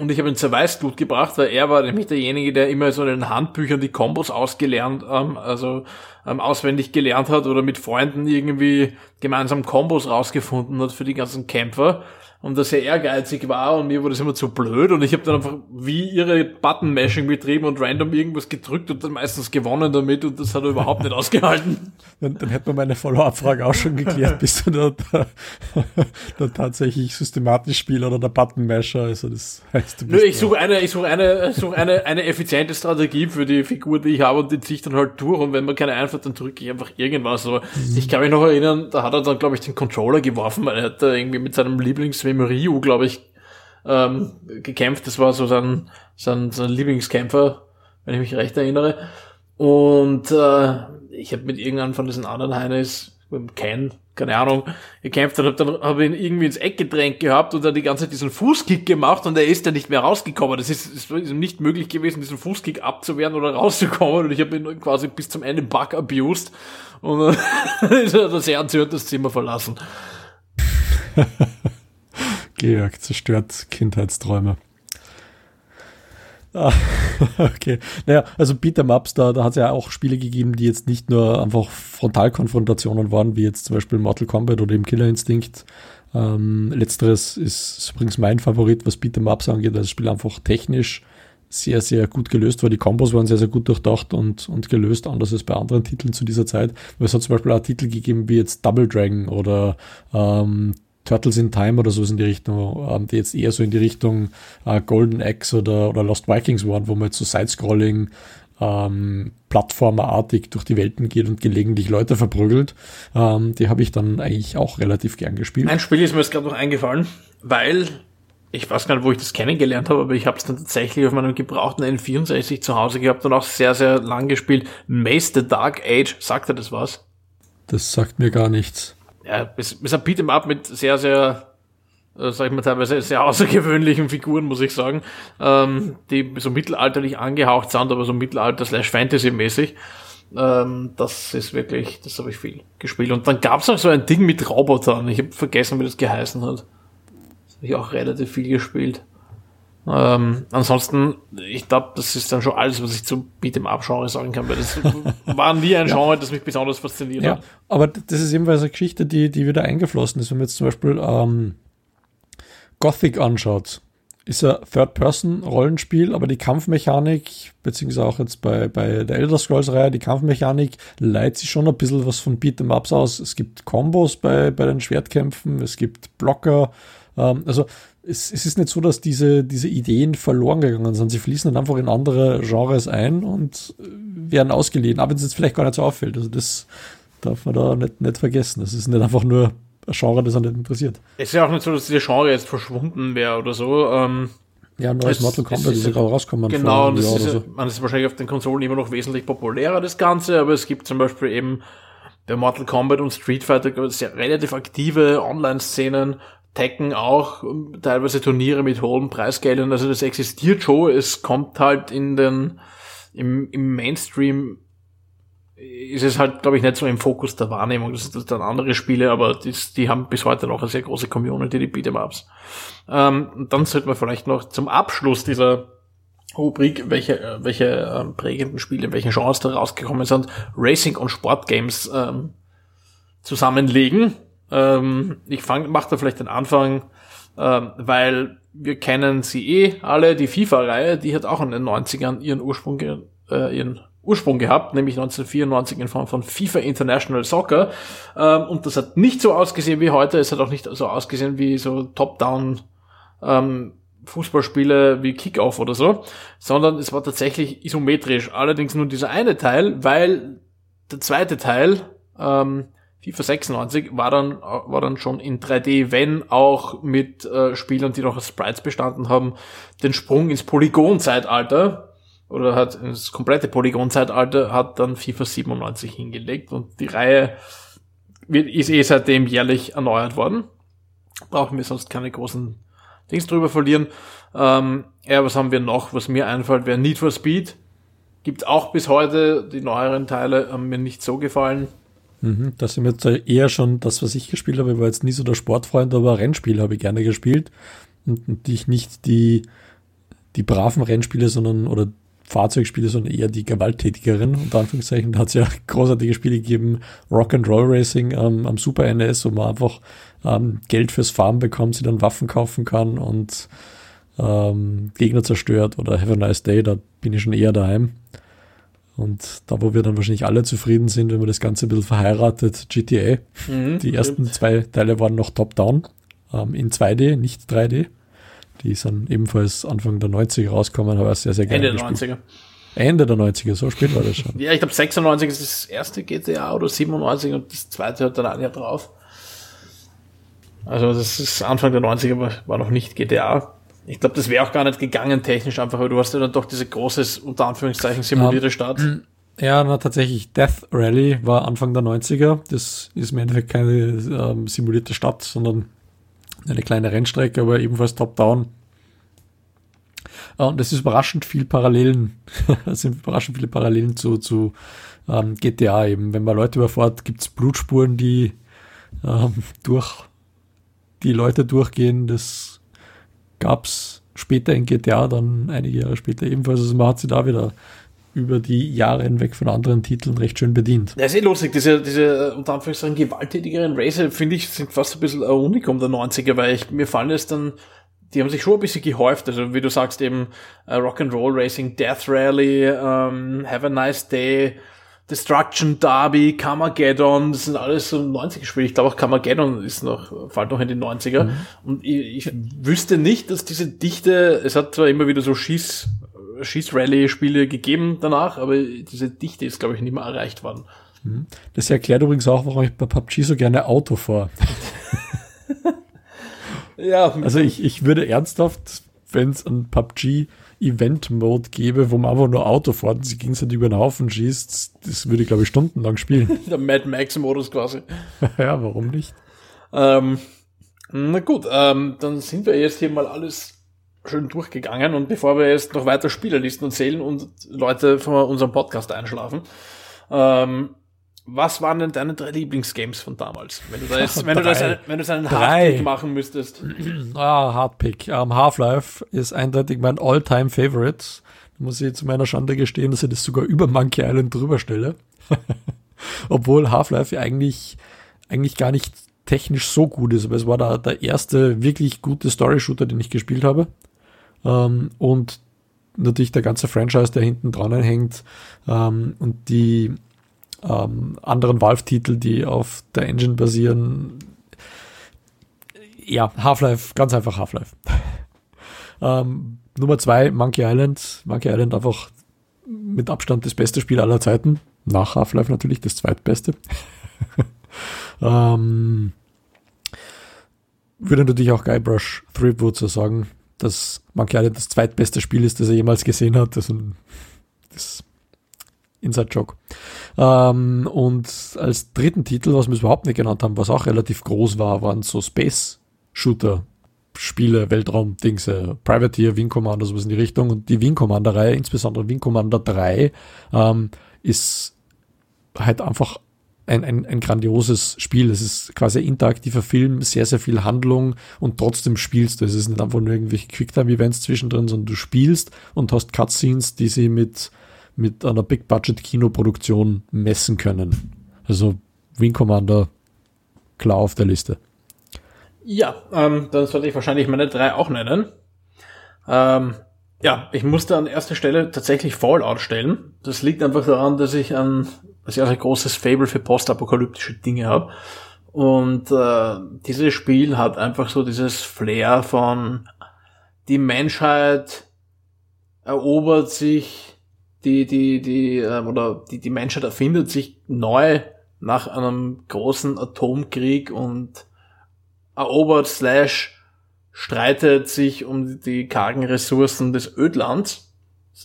Und ich habe ihn zur Weißglut gebracht, weil er war nämlich derjenige, der immer so in den Handbüchern die Kombos ausgelernt, ähm, also ähm, auswendig gelernt hat oder mit Freunden irgendwie gemeinsam Kombos rausgefunden hat für die ganzen Kämpfer und dass er ehrgeizig war und mir wurde es immer zu blöd und ich habe dann einfach wie ihre Button-Mashing betrieben und random irgendwas gedrückt und dann meistens gewonnen damit und das hat er überhaupt nicht ausgehalten. Dann, dann hätte man meine Follow-up-Frage auch schon geklärt. Bist du der, der, der tatsächlich systematisch Spieler oder der Button-Masher? Also das heißt, du bist Nö, ich suche eine, ich suche eine, suche eine, eine effiziente Strategie für die Figur, die ich habe und die ziehe ich dann halt durch und wenn man keine einfällt, dann drücke ich einfach irgendwas. Aber mhm. ich kann mich noch erinnern, da hat er dann, glaube ich, den Controller geworfen, weil er hat da irgendwie mit seinem Lieblings mit Ryu, glaube ich, ähm, gekämpft. Das war so sein, sein, sein Lieblingskämpfer, wenn ich mich recht erinnere. Und äh, ich habe mit irgendeinem von diesen anderen Heines, Ken, keine Ahnung, gekämpft und habe dann hab ihn irgendwie ins Eck gedrängt gehabt und dann die ganze Zeit diesen Fußkick gemacht und er ist dann nicht mehr rausgekommen. Das ist, ist nicht möglich gewesen, diesen Fußkick abzuwehren oder rauszukommen und ich habe ihn quasi bis zum Ende Bug abused und dann ist er das sehr erzürnt das Zimmer verlassen. Georg zerstört Kindheitsträume. Ah, okay. Naja, also Beat'em Ups, da, da hat es ja auch Spiele gegeben, die jetzt nicht nur einfach Frontalkonfrontationen waren, wie jetzt zum Beispiel Mortal Kombat oder eben Killer Instinct. Ähm, letzteres ist, übrigens mein Favorit, was Beat'em Ups angeht, weil das Spiel einfach technisch sehr, sehr gut gelöst war. Die Kombos waren sehr, sehr gut durchdacht und, und gelöst, anders als bei anderen Titeln zu dieser Zeit. Weil es hat zum Beispiel auch Titel gegeben wie jetzt Double Dragon oder ähm, Turtles in Time oder so in die Richtung, ähm, die jetzt eher so in die Richtung äh, Golden Axe oder, oder Lost Vikings waren, wo man jetzt so Sidescrolling ähm, Plattformerartig durch die Welten geht und gelegentlich Leute verprügelt. Ähm, die habe ich dann eigentlich auch relativ gern gespielt. Ein Spiel ist mir jetzt gerade noch eingefallen, weil ich weiß gar nicht, wo ich das kennengelernt habe, aber ich habe es dann tatsächlich auf meinem gebrauchten N64 zu Hause gehabt und auch sehr, sehr lang gespielt. Maze the Dark Age, sagt er das was? Das sagt mir gar nichts ja, es ist ein Beat'em Up mit sehr, sehr, äh, sag ich mal, teilweise sehr außergewöhnlichen Figuren, muss ich sagen, ähm, die so mittelalterlich angehaucht sind, aber so Mittelalter slash Fantasy-mäßig. Ähm, das ist wirklich, das habe ich viel gespielt. Und dann gab es auch so ein Ding mit Robotern. Ich habe vergessen, wie das geheißen hat. Das habe ich auch relativ viel gespielt. Ähm, ansonsten, ich glaube, das ist dann schon alles, was ich zu Beat'em Up Genre sagen kann, weil das war nie ein Genre, das mich besonders fasziniert ja, hat. Aber das ist ebenfalls eine Geschichte, die, die wieder eingeflossen ist. Wenn man jetzt zum Beispiel ähm, Gothic anschaut, ist ein Third-Person-Rollenspiel, aber die Kampfmechanik, beziehungsweise auch jetzt bei, bei der Elder Scrolls-Reihe, die Kampfmechanik leitet sich schon ein bisschen was von Beat'em Ups aus. Es gibt Kombos bei, bei den Schwertkämpfen, es gibt Blocker, ähm, also es, es ist nicht so, dass diese, diese Ideen verloren gegangen sind. Sie fließen dann einfach in andere Genres ein und werden ausgeliehen, aber wenn es jetzt vielleicht gar nicht so auffällt. Also das darf man da nicht, nicht vergessen. Das ist nicht einfach nur ein Genre, das einen nicht interessiert. Es ist ja auch nicht so, dass diese Genre jetzt verschwunden wäre oder so. Ähm, ja, neues Mortal Kombat ist ja gerade rausgekommen. Genau, das ist, so. man ist wahrscheinlich auf den Konsolen immer noch wesentlich populärer, das Ganze, aber es gibt zum Beispiel eben bei Mortal Kombat und Street Fighter relativ aktive Online-Szenen, Tekken auch teilweise Turniere mit hohen Preisgeldern. Also das existiert schon. Es kommt halt in den, im, im Mainstream ist es halt, glaube ich, nicht so im Fokus der Wahrnehmung. Das sind dann andere Spiele, aber das, die haben bis heute noch eine sehr große Community, die Beat'em-Ups. Ähm, dann sollte man vielleicht noch zum Abschluss dieser Rubrik, welche, welche ähm, prägenden Spiele, in welchen Genres da rausgekommen sind, Racing und Sportgames ähm, zusammenlegen. Ähm, ich fang, mach da vielleicht den Anfang, ähm, weil wir kennen sie eh alle, die FIFA-Reihe, die hat auch in den 90ern ihren Ursprung, äh, ihren Ursprung gehabt, nämlich 1994 in Form von FIFA International Soccer. Ähm, und das hat nicht so ausgesehen wie heute. Es hat auch nicht so ausgesehen wie so Top-Down ähm, Fußballspiele wie Kickoff oder so, sondern es war tatsächlich isometrisch. Allerdings nur dieser eine Teil, weil der zweite Teil, ähm, FIFA 96, war dann, war dann schon in 3D, wenn auch mit äh, Spielern, die noch aus Sprites bestanden haben, den Sprung ins Polygon-Zeitalter oder hat das komplette Polygon-Zeitalter hat dann FIFA 97 hingelegt und die Reihe wird, ist eh seitdem jährlich erneuert worden. Brauchen wir sonst keine großen Dings drüber verlieren. Ähm, ja, was haben wir noch? Was mir einfällt, wäre Need for Speed. Gibt auch bis heute, die neueren Teile haben mir nicht so gefallen. Mhm, das sind jetzt eher schon das, was ich gespielt habe. Ich war jetzt nie so der Sportfreund, aber Rennspiele habe ich gerne gespielt. Und, und ich nicht die, die braven Rennspiele, sondern, oder Fahrzeugspiele, sondern eher die gewalttätigeren. Unter Anführungszeichen, da hat es ja großartige Spiele gegeben, Rock'n'Roll Racing ähm, am Super NES, wo man einfach ähm, Geld fürs Farmen bekommt, sie dann Waffen kaufen kann und ähm, Gegner zerstört oder Have a Nice Day, da bin ich schon eher daheim. Und da, wo wir dann wahrscheinlich alle zufrieden sind, wenn man das Ganze ein bisschen verheiratet, GTA. Mhm, die ersten stimmt. zwei Teile waren noch top-down, ähm, in 2D, nicht 3D. Die sind ebenfalls Anfang der 90er rausgekommen, aber sehr, sehr gerne Ende der 90er. Ende der 90er, so spät war das schon. ja, ich glaube 96 ist das erste GTA oder 97 und das zweite hat dann ein Jahr drauf. Also das ist Anfang der 90er, war, war noch nicht GTA. Ich glaube, das wäre auch gar nicht gegangen technisch einfach, weil du hast ja dann doch diese große, unter Anführungszeichen, simulierte um, Stadt. Ja, na, tatsächlich, Death Rally war Anfang der 90er. Das ist im Endeffekt keine ähm, simulierte Stadt, sondern eine kleine Rennstrecke, aber ebenfalls top-down. Und es ist überraschend viel Parallelen, es sind überraschend viele Parallelen zu, zu ähm, GTA eben. Wenn man Leute überfährt, gibt es Blutspuren, die ähm, durch die Leute durchgehen. Das gab es später in GTA, dann einige Jahre später ebenfalls. Also man hat sie da wieder über die Jahre hinweg von anderen Titeln recht schön bedient. Ja, ist eh lustig, diese, diese unter Anführungszeichen gewalttätigeren Racer, finde ich, sind fast ein bisschen ein Unikum der 90er, weil ich, mir fallen es dann, die haben sich schon ein bisschen gehäuft, also wie du sagst eben uh, Rock'n'Roll Racing, Death Rally, um, Have a Nice Day, Destruction Derby, Carmageddon, das sind alles so 90er Spiele. Ich glaube auch Carmageddon ist noch, fällt noch in die 90er. Mhm. Und ich, ich wüsste nicht, dass diese Dichte, es hat zwar immer wieder so Schieß, Schießrally-Spiele gegeben danach, aber diese Dichte ist, glaube ich, nicht mehr erreicht worden. Mhm. Das erklärt übrigens auch, warum ich bei PUBG so gerne Auto fahre. ja. Also ich, ich würde ernsthaft, wenn es ein PUBG Event-Mode gäbe, wo man einfach nur Auto fährt und sie gegenseitig über den Haufen schießt, das würde ich, glaube ich, stundenlang spielen. Der Mad Max-Modus quasi. ja, warum nicht? Ähm, na gut, ähm, dann sind wir jetzt hier mal alles schön durchgegangen und bevor wir jetzt noch weiter Spielerlisten zählen und Leute von unserem Podcast einschlafen, ähm, was waren denn deine drei Lieblingsgames von damals? Wenn du da jetzt, wenn du das, wenn du das einen Hardpick machen müsstest. Ah, Hardpick. Um, Half-Life ist eindeutig mein All-Time Favorite. Da muss ich zu meiner Schande gestehen, dass ich das sogar über Monkey Island drüber stelle. Obwohl Half-Life ja eigentlich, eigentlich gar nicht technisch so gut ist, aber es war da der erste wirklich gute Story-Shooter, den ich gespielt habe. Ähm, und natürlich der ganze Franchise, der hinten dran hängt ähm, und die ähm, anderen Valve-Titel, die auf der Engine basieren. Ja, Half-Life, ganz einfach Half-Life. ähm, Nummer zwei, Monkey Island. Monkey Island einfach mit Abstand das beste Spiel aller Zeiten. Nach Half-Life natürlich das zweitbeste. ähm, würde natürlich auch Guybrush Threepwood so sagen, dass Monkey Island das zweitbeste Spiel ist, das er jemals gesehen hat. Also, das Inside-Joke. Ähm, und als dritten Titel, was wir überhaupt nicht genannt haben, was auch relativ groß war, waren so Space-Shooter. Spiele, Weltraum-Dings, Privateer, Wing Commander, sowas in die Richtung. Und die Wing Commander-Reihe, insbesondere Wing Commander 3, ähm, ist halt einfach ein, ein, ein grandioses Spiel. Es ist quasi ein interaktiver Film, sehr, sehr viel Handlung und trotzdem spielst du. Es ist nicht einfach nur irgendwelche Quicktime-Events zwischendrin, sondern du spielst und hast Cutscenes, die sie mit mit einer Big-Budget-Kinoproduktion messen können. Also Wing Commander klar auf der Liste. Ja, ähm, dann sollte ich wahrscheinlich meine drei auch nennen. Ähm, ja, ich musste an erster Stelle tatsächlich Fallout stellen. Das liegt einfach daran, dass ich ein sehr, sehr großes Fable für postapokalyptische Dinge habe. Und äh, dieses Spiel hat einfach so dieses Flair von die Menschheit erobert sich, die, die, die, äh, oder die, die Menschheit erfindet sich neu nach einem großen Atomkrieg und erobert slash streitet sich um die kargen Ressourcen des Ödlands.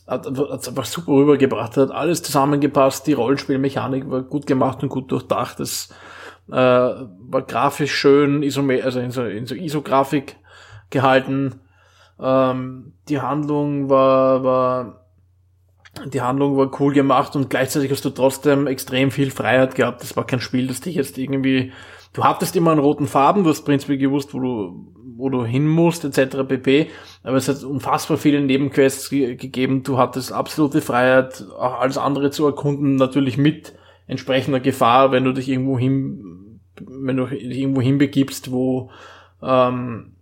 Hat es einfach super rübergebracht, hat alles zusammengepasst, die Rollenspielmechanik war gut gemacht und gut durchdacht, es äh, war grafisch schön, isome also in so, in so ISO-Grafik gehalten. Ähm, die Handlung war, war die Handlung war cool gemacht und gleichzeitig hast du trotzdem extrem viel Freiheit gehabt. Das war kein Spiel, das dich jetzt irgendwie, du hattest immer einen roten Farben, du hast prinzipiell gewusst, wo du, wo du hin musst, etc. pp. Aber es hat unfassbar viele Nebenquests ge gegeben. Du hattest absolute Freiheit, auch alles andere zu erkunden, natürlich mit entsprechender Gefahr, wenn du dich irgendwo hin, wenn du dich irgendwo hinbegibst, wo, ähm,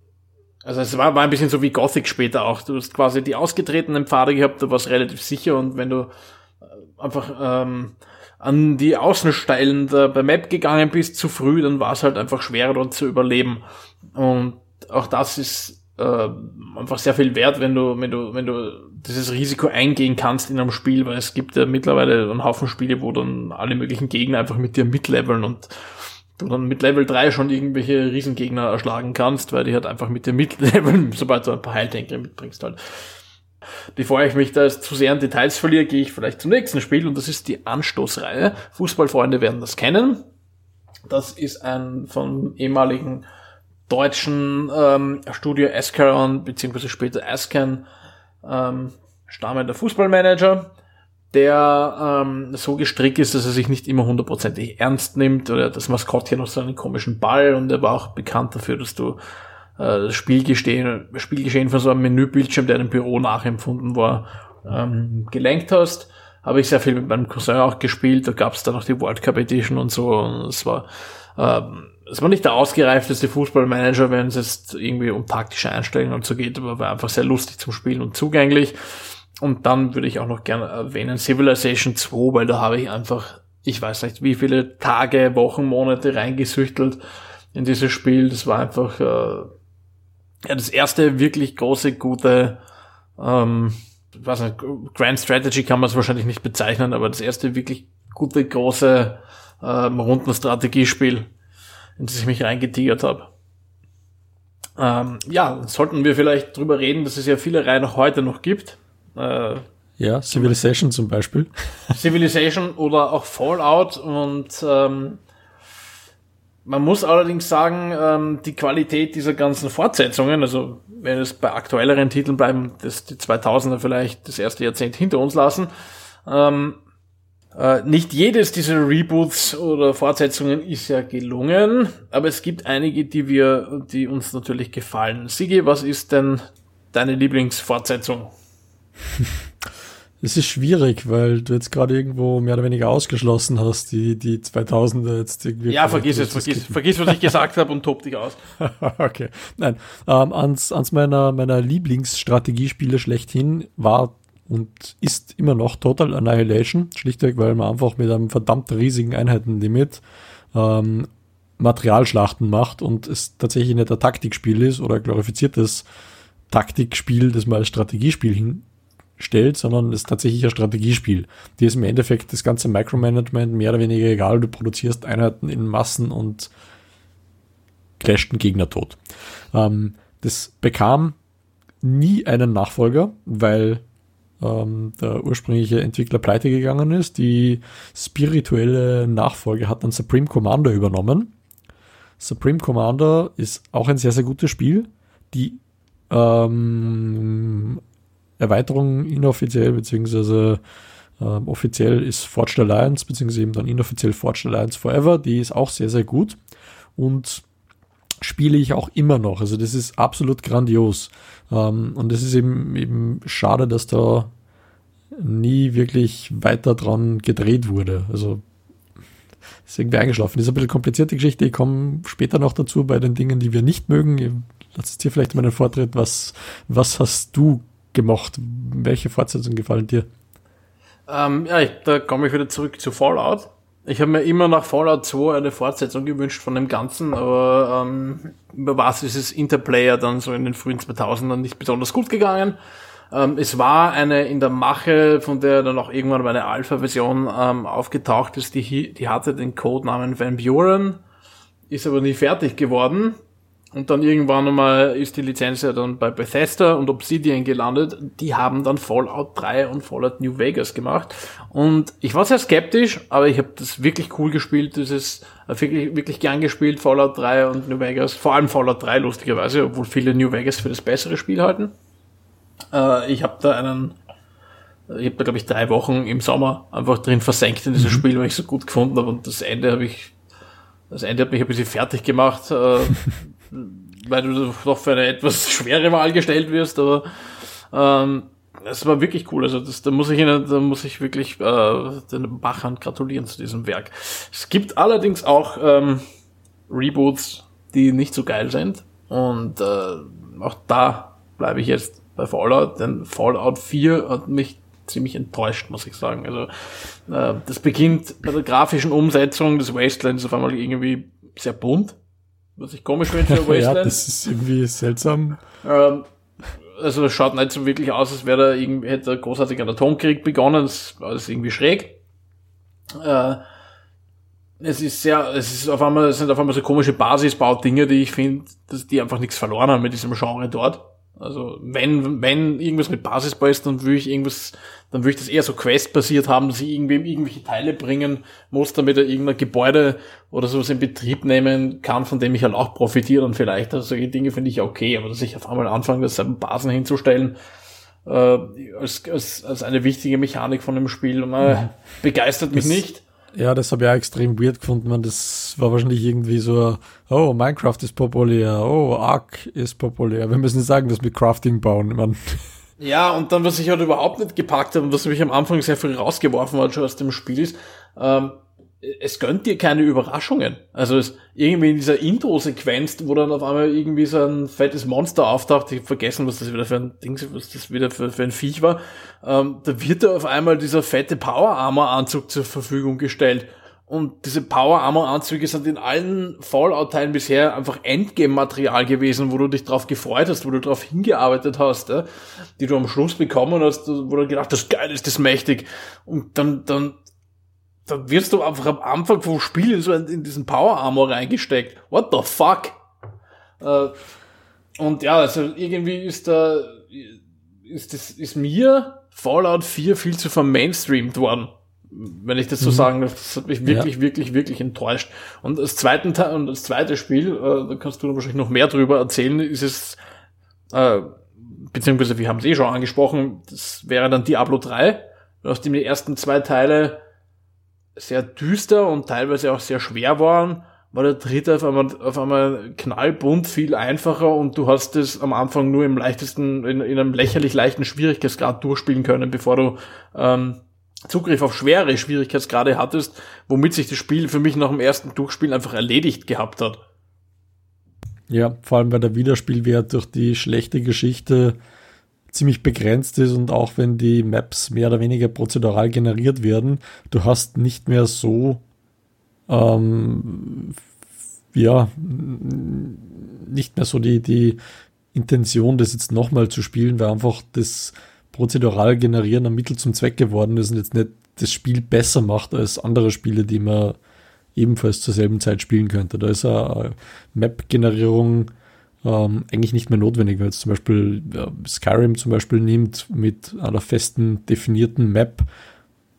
also es war, war ein bisschen so wie Gothic später auch. Du hast quasi die ausgetretenen Pfade gehabt, du warst relativ sicher und wenn du äh, einfach ähm, an die Außensteilen der, der Map gegangen bist zu früh, dann war es halt einfach schwerer dort zu überleben. Und auch das ist äh, einfach sehr viel wert, wenn du, wenn du, wenn du dieses Risiko eingehen kannst in einem Spiel, weil es gibt ja mittlerweile einen Haufen Spiele, wo dann alle möglichen Gegner einfach mit dir mitleveln und du dann mit Level 3 schon irgendwelche Riesengegner erschlagen kannst, weil die halt einfach mit dir mitleveln, sobald du ein paar Heiltänke mitbringst halt. Bevor ich mich da zu sehr in Details verliere, gehe ich vielleicht zum nächsten Spiel und das ist die Anstoßreihe. Fußballfreunde werden das kennen. Das ist ein von ehemaligen deutschen ähm, Studio Ascaron beziehungsweise später Ascan ähm, stammender Fußballmanager der ähm, so gestrickt ist, dass er sich nicht immer hundertprozentig ernst nimmt oder das Maskottchen noch so einen komischen Ball und er war auch bekannt dafür, dass du äh, das Spielgeschehen, Spielgeschehen von so einem Menübildschirm, der im Büro nachempfunden war, ähm, gelenkt hast. Habe ich sehr viel mit meinem Cousin auch gespielt, da gab es dann noch die World Cup Edition und so und es war ähm, es war nicht der ausgereifteste Fußballmanager, wenn es jetzt irgendwie um taktische Einstellungen und so geht, aber war einfach sehr lustig zum Spielen und zugänglich. Und dann würde ich auch noch gerne erwähnen Civilization 2, weil da habe ich einfach, ich weiß nicht, wie viele Tage, Wochen, Monate reingesüchtelt in dieses Spiel. Das war einfach äh, ja, das erste wirklich große, gute, ähm, nicht, Grand Strategy kann man es wahrscheinlich nicht bezeichnen, aber das erste wirklich gute, große ähm, Rundenstrategiespiel, in das ich mich reingetigert habe. Ähm, ja, sollten wir vielleicht drüber reden, dass es ja viele Reihen auch heute noch gibt. Äh, ja, Civilization zum Beispiel. Civilization oder auch Fallout und ähm, man muss allerdings sagen, ähm, die Qualität dieser ganzen Fortsetzungen, also wenn es bei aktuelleren Titeln bleiben, dass die 2000er vielleicht das erste Jahrzehnt hinter uns lassen, ähm, äh, nicht jedes dieser Reboots oder Fortsetzungen ist ja gelungen, aber es gibt einige, die wir, die uns natürlich gefallen. Sigi, was ist denn deine Lieblingsfortsetzung? Es ist schwierig, weil du jetzt gerade irgendwo mehr oder weniger ausgeschlossen hast, die, die 2000er jetzt irgendwie. Ja, vergiss es, vergiss, vergiss, was ich gesagt habe und top dich aus. okay. Nein, ähm, ans, ans meiner, meiner Lieblingsstrategiespiele schlechthin war und ist immer noch Total Annihilation, schlichtweg, weil man einfach mit einem verdammt riesigen Einheitenlimit ähm, Materialschlachten macht und es tatsächlich nicht ein Taktikspiel ist oder glorifiziertes Taktikspiel, das man als Strategiespiel hin stellt, sondern es ist tatsächlich ein Strategiespiel. Dir ist im Endeffekt das ganze Micromanagement mehr oder weniger egal. Du produzierst Einheiten in Massen und clasht einen Gegner tot. Ähm, das bekam nie einen Nachfolger, weil ähm, der ursprüngliche Entwickler pleite gegangen ist. Die spirituelle Nachfolge hat dann Supreme Commander übernommen. Supreme Commander ist auch ein sehr, sehr gutes Spiel. Die ähm, Erweiterung inoffiziell, beziehungsweise ähm, offiziell ist Forged Alliance, beziehungsweise eben dann inoffiziell Forged Alliance Forever. Die ist auch sehr, sehr gut und spiele ich auch immer noch. Also das ist absolut grandios. Ähm, und es ist eben, eben schade, dass da nie wirklich weiter dran gedreht wurde. Also ist irgendwie eingeschlafen. Das ist ein bisschen komplizierte Geschichte. Ich komme später noch dazu bei den Dingen, die wir nicht mögen. Lass es dir vielleicht mal einen Vortritt. Was, was hast du gemacht? Welche Fortsetzung gefallen dir? Ähm, ja, ich, da komme ich wieder zurück zu Fallout. Ich habe mir immer nach Fallout 2 eine Fortsetzung gewünscht von dem Ganzen, aber ähm, über was ist es Interplayer dann so in den frühen 2000ern nicht besonders gut gegangen. Ähm, es war eine in der Mache, von der dann auch irgendwann eine Alpha-Version ähm, aufgetaucht ist, die, die hatte den Codenamen Van Buren, ist aber nie fertig geworden. Und dann irgendwann einmal ist die Lizenz ja dann bei Bethesda und Obsidian gelandet. Die haben dann Fallout 3 und Fallout New Vegas gemacht. Und ich war sehr skeptisch, aber ich habe das wirklich cool gespielt. Das ist wirklich, wirklich gern gespielt, Fallout 3 und New Vegas. Vor allem Fallout 3, lustigerweise, obwohl viele New Vegas für das bessere Spiel halten. Äh, ich habe da einen, ich habe da glaube ich drei Wochen im Sommer einfach drin versenkt in diesem mhm. Spiel, weil ich so gut gefunden habe. Und das Ende habe ich, das Ende hat mich ein bisschen fertig gemacht. Äh, weil du doch für eine etwas schwere Wahl gestellt wirst, aber ähm, es war wirklich cool. Also das, da muss ich Ihnen, da muss ich wirklich äh, den Bachern gratulieren zu diesem Werk. Es gibt allerdings auch ähm, Reboots, die nicht so geil sind. Und äh, auch da bleibe ich jetzt bei Fallout, denn Fallout 4 hat mich ziemlich enttäuscht, muss ich sagen. Also äh, das beginnt bei der grafischen Umsetzung des Wastelands auf einmal irgendwie sehr bunt was ich komisch finde für Wasteland. ja, das ist irgendwie seltsam. Ähm, also das schaut nicht so wirklich aus, als wäre da irgendwie, hätte großartig ein Atomkrieg begonnen. Das war das irgendwie schräg. Äh, es ist sehr, es ist auf einmal, es sind auf einmal so komische Basisbaudinge, die ich finde, dass die einfach nichts verloren haben mit diesem Genre dort. Also wenn, wenn irgendwas mit Basisbau ist, dann würde ich irgendwas, dann würde ich das eher so Quest-basiert haben, dass ich irgendwem irgendwelche Teile bringen muss, damit er irgendein Gebäude oder sowas in Betrieb nehmen kann, von dem ich halt auch profitiere und vielleicht. Also solche Dinge finde ich okay, aber dass ich auf einmal anfange, das Basen hinzustellen, äh, als, als, als eine wichtige Mechanik von dem Spiel, äh, begeistert mich das, nicht. Ja, das habe ich auch extrem weird gefunden. Man, das war wahrscheinlich irgendwie so, oh, Minecraft ist populär, oh, Ark ist populär. Wir müssen sagen, das mit Crafting bauen. Man. Ja, und dann, was ich halt überhaupt nicht gepackt habe und was mich am Anfang sehr viel rausgeworfen hat schon aus dem Spiel ist, ähm, es gönnt dir keine Überraschungen. Also es irgendwie in dieser Intro-Sequenz, wo dann auf einmal irgendwie so ein fettes Monster auftaucht, ich habe vergessen, was das wieder für ein Ding, was das wieder für, für ein Viech war, ähm, da wird da auf einmal dieser fette Power-Armor-Anzug zur Verfügung gestellt. Und diese Power-Armor-Anzüge sind in allen Fallout-Teilen bisher einfach Endgame-Material gewesen, wo du dich drauf gefreut hast, wo du drauf hingearbeitet hast, ja, die du am Schluss bekommen hast, wo du gedacht hast, geil, ist das mächtig. Und dann, dann dann wirst du einfach am Anfang vom Spiel so in, diesen Power Armor reingesteckt. What the fuck? Äh, und ja, also irgendwie ist da, ist das, ist mir Fallout 4 viel zu vermainstreamt worden. Wenn ich das so mhm. sagen darf, das hat mich wirklich, ja. wirklich, wirklich enttäuscht. Und das zweite, und das zweite Spiel, äh, da kannst du wahrscheinlich noch mehr drüber erzählen, ist es, äh, beziehungsweise wir haben es eh schon angesprochen, das wäre dann Diablo 3, aus dem die ersten zwei Teile sehr düster und teilweise auch sehr schwer waren, war der dritte auf einmal, auf einmal knallbunt, viel einfacher und du hast es am Anfang nur im leichtesten, in, in einem lächerlich leichten Schwierigkeitsgrad durchspielen können, bevor du ähm, Zugriff auf schwere Schwierigkeitsgrade hattest, womit sich das Spiel für mich nach dem ersten Durchspielen einfach erledigt gehabt hat. Ja, vor allem weil der Wiederspielwert durch die schlechte Geschichte ziemlich begrenzt ist und auch wenn die Maps mehr oder weniger prozedural generiert werden, du hast nicht mehr so ähm, ja nicht mehr so die, die Intention, das jetzt nochmal zu spielen, weil einfach das prozedural generieren ein Mittel zum Zweck geworden ist und jetzt nicht das Spiel besser macht als andere Spiele, die man ebenfalls zur selben Zeit spielen könnte. Da ist eine Map-Generierung ähm, eigentlich nicht mehr notwendig, weil es zum Beispiel ja, Skyrim zum Beispiel nimmt mit einer festen, definierten Map.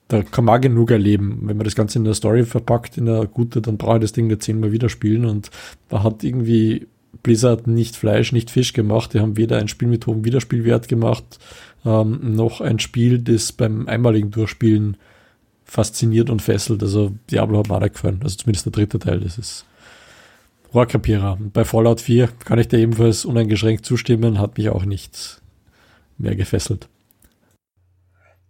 Da kann man genug erleben. Wenn man das Ganze in der Story verpackt, in einer gute, dann brauche ich das Ding nicht zehnmal wieder spielen. Und da hat irgendwie Blizzard nicht Fleisch, nicht Fisch gemacht. Die haben weder ein Spiel mit hohem Wiederspielwert gemacht, ähm, noch ein Spiel, das beim einmaligen Durchspielen fasziniert und fesselt. Also Diablo hat mir auch gefallen. Also zumindest der dritte Teil. Das ist Rohrkrepierer. Bei Fallout 4 kann ich dir ebenfalls uneingeschränkt zustimmen, hat mich auch nicht mehr gefesselt.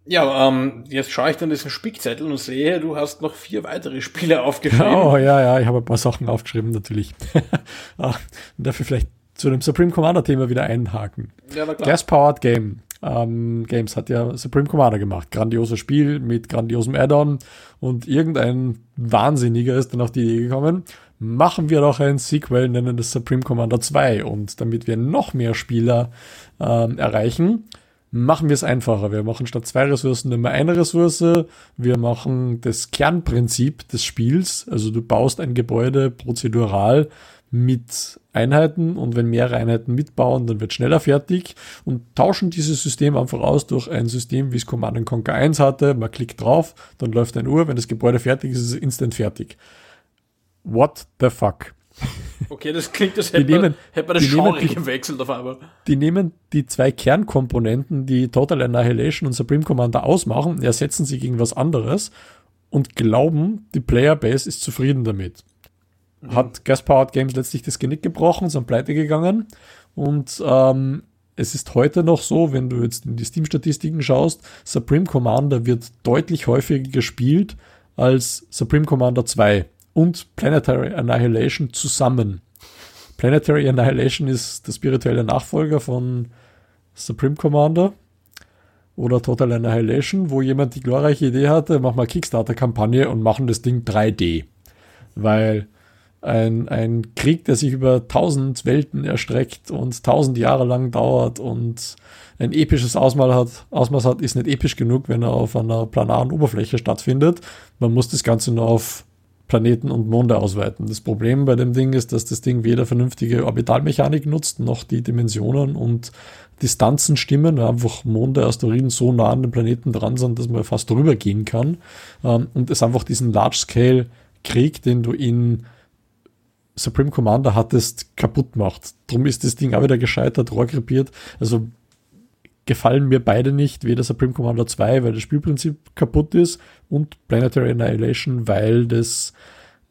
Ja, ähm, jetzt schaue ich dann diesen Spickzettel und sehe, du hast noch vier weitere Spiele aufgeschrieben. Oh ja, ja, ich habe ein paar Sachen aufgeschrieben natürlich. ah, dafür vielleicht zu dem Supreme Commander Thema wieder einhaken. Ja, na klar. Gas Powered Game. Ähm, Games hat ja Supreme Commander gemacht. Grandioses Spiel mit grandiosem Add-on und irgendein Wahnsinniger ist dann auf die Idee gekommen, machen wir doch ein Sequel, nennen das Supreme Commander 2 und damit wir noch mehr Spieler ähm, erreichen, machen wir es einfacher. Wir machen statt zwei Ressourcen immer eine Ressource. Wir machen das Kernprinzip des Spiels. Also du baust ein Gebäude prozedural mit Einheiten und wenn mehrere Einheiten mitbauen, dann wird schneller fertig und tauschen dieses System einfach aus durch ein System, wie es Command Conquer 1 hatte. Man klickt drauf, dann läuft ein Uhr, wenn das Gebäude fertig ist, ist es instant fertig. What the fuck? Okay, das klingt, als hätte, man, hätte man das Genre die, gewechselt auf einmal. Die nehmen die zwei Kernkomponenten, die Total Annihilation und Supreme Commander ausmachen, ersetzen sie gegen was anderes und glauben, die Playerbase ist zufrieden damit. Mhm. Hat Gas Powered Games letztlich das Genick gebrochen, sind pleite gegangen und ähm, es ist heute noch so, wenn du jetzt in die Steam-Statistiken schaust, Supreme Commander wird deutlich häufiger gespielt als Supreme Commander 2 und Planetary Annihilation zusammen. Planetary Annihilation ist der spirituelle Nachfolger von Supreme Commander oder Total Annihilation, wo jemand die glorreiche Idee hatte, mach mal Kickstarter-Kampagne und machen das Ding 3D. Weil ein, ein Krieg, der sich über tausend Welten erstreckt und tausend Jahre lang dauert und ein episches Ausmaß hat, Ausmaß hat, ist nicht episch genug, wenn er auf einer planaren Oberfläche stattfindet. Man muss das Ganze nur auf Planeten und Monde ausweiten. Das Problem bei dem Ding ist, dass das Ding weder vernünftige Orbitalmechanik nutzt, noch die Dimensionen und Distanzen stimmen, weil einfach Monde, Asteroiden so nah an den Planeten dran sind, dass man fast drüber gehen kann. Ähm, und es einfach diesen Large-Scale-Krieg, den du in Supreme Commander hattest, kaputt macht. Drum ist das Ding auch wieder gescheitert, rohrkrepiert. Also gefallen mir beide nicht, weder Supreme Commander 2, weil das Spielprinzip kaputt ist und Planetary Annihilation, weil das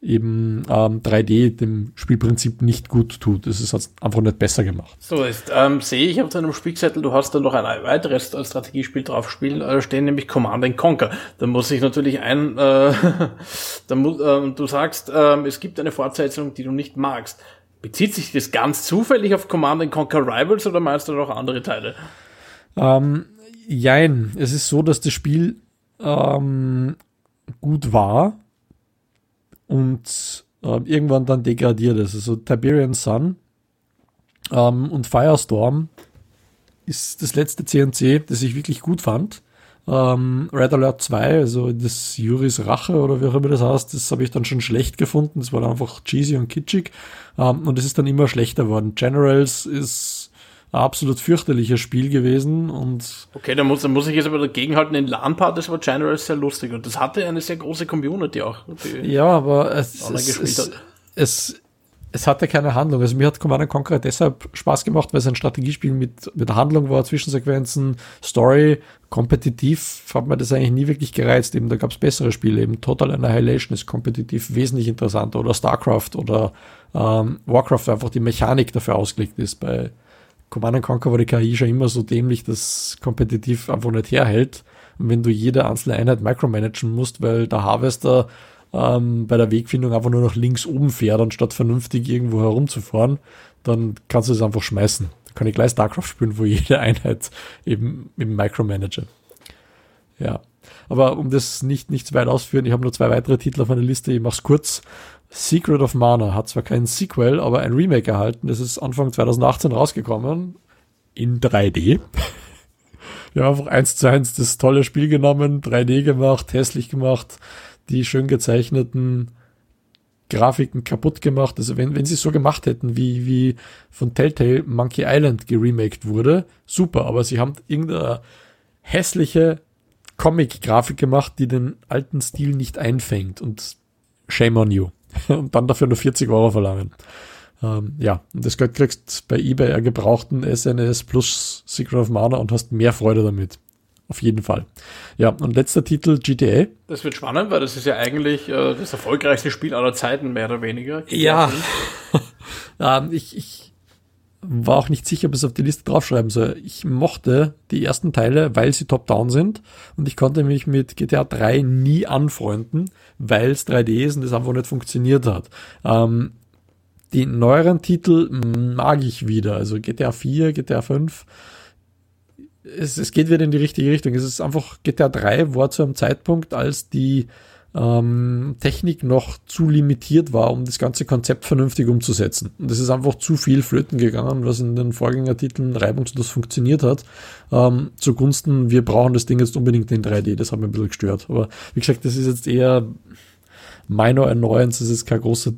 eben ähm, 3D dem Spielprinzip nicht gut tut. Das ist einfach nicht besser gemacht. So ist, ähm, sehe ich auf deinem Spielzettel, du hast da noch ein weiteres Strategiespiel drauf spielen, äh, stehen nämlich Command Conquer. Da muss ich natürlich ein, äh, da muss, äh, du sagst, äh, es gibt eine Fortsetzung, die du nicht magst. Bezieht sich das ganz zufällig auf Command Conquer Rivals oder meinst du noch andere Teile? Ähm, jein, es ist so, dass das Spiel ähm, gut war und äh, irgendwann dann degradiert ist. Also Tiberian Sun ähm, und Firestorm ist das letzte CNC, das ich wirklich gut fand. Ähm, Red Alert 2, also das Juris Rache oder wie auch immer das heißt, das habe ich dann schon schlecht gefunden. Das war dann einfach cheesy und kitschig. Ähm, und es ist dann immer schlechter geworden. Generals ist absolut fürchterliches Spiel gewesen und. Okay, da muss, da muss ich jetzt aber dagegenhalten. In LAN-Partys war General sehr lustig und das hatte eine sehr große Community auch. Ja, aber es, es, es, es, es hatte keine Handlung. Also mir hat Command Conquer deshalb Spaß gemacht, weil es ein Strategiespiel mit, mit Handlung war, Zwischensequenzen, Story, kompetitiv hat mir das eigentlich nie wirklich gereizt. Eben, da gab es bessere Spiele. Eben Total Annihilation ist kompetitiv wesentlich interessanter oder StarCraft oder ähm, Warcraft, einfach die Mechanik dafür ausgelegt ist. Bei Command Conquer war die KI schon immer so dämlich, dass kompetitiv einfach nicht herhält. Und wenn du jede einzelne Einheit micromanagen musst, weil der Harvester ähm, bei der Wegfindung einfach nur nach links oben fährt, anstatt vernünftig irgendwo herumzufahren, dann kannst du es einfach schmeißen. Da kann ich gleich StarCraft spielen, wo jede Einheit eben, eben micromanage. Ja. Aber um das nicht, nicht zu weit ausführen, ich habe nur zwei weitere Titel auf meiner Liste, ich mache es kurz. Secret of Mana hat zwar keinen Sequel, aber ein Remake erhalten. Das ist Anfang 2018 rausgekommen. In 3D. Wir haben einfach eins zu eins das tolle Spiel genommen, 3D gemacht, hässlich gemacht, die schön gezeichneten Grafiken kaputt gemacht. Also wenn, wenn sie es so gemacht hätten, wie, wie von Telltale Monkey Island geremaked wurde, super, aber sie haben irgendeine hässliche Comic-Grafik gemacht, die den alten Stil nicht einfängt und shame on you. Und dann dafür nur 40 Euro verlangen. Ähm, ja, und das Geld kriegst bei eBay einen gebrauchten SNS plus Secret of Mana und hast mehr Freude damit. Auf jeden Fall. Ja, und letzter Titel GTA. Das wird spannend, weil das ist ja eigentlich äh, das erfolgreichste Spiel aller Zeiten, mehr oder weniger. GTA ja. ähm, ich, ich war auch nicht sicher, ob ich es auf die Liste draufschreiben soll. Ich mochte die ersten Teile, weil sie top-down sind und ich konnte mich mit GTA 3 nie anfreunden, weil es 3D ist und das einfach nicht funktioniert hat. Ähm, die neueren Titel mag ich wieder, also GTA 4, GTA 5. Es, es geht wieder in die richtige Richtung. Es ist einfach, GTA 3 war zu einem Zeitpunkt, als die ähm, Technik noch zu limitiert war, um das ganze Konzept vernünftig umzusetzen. Und es ist einfach zu viel flöten gegangen, was in den Vorgängertiteln reibungslos funktioniert hat, ähm, zugunsten, wir brauchen das Ding jetzt unbedingt in 3D. Das hat mir ein bisschen gestört. Aber wie gesagt, das ist jetzt eher minor Annoyance, das ist kein großer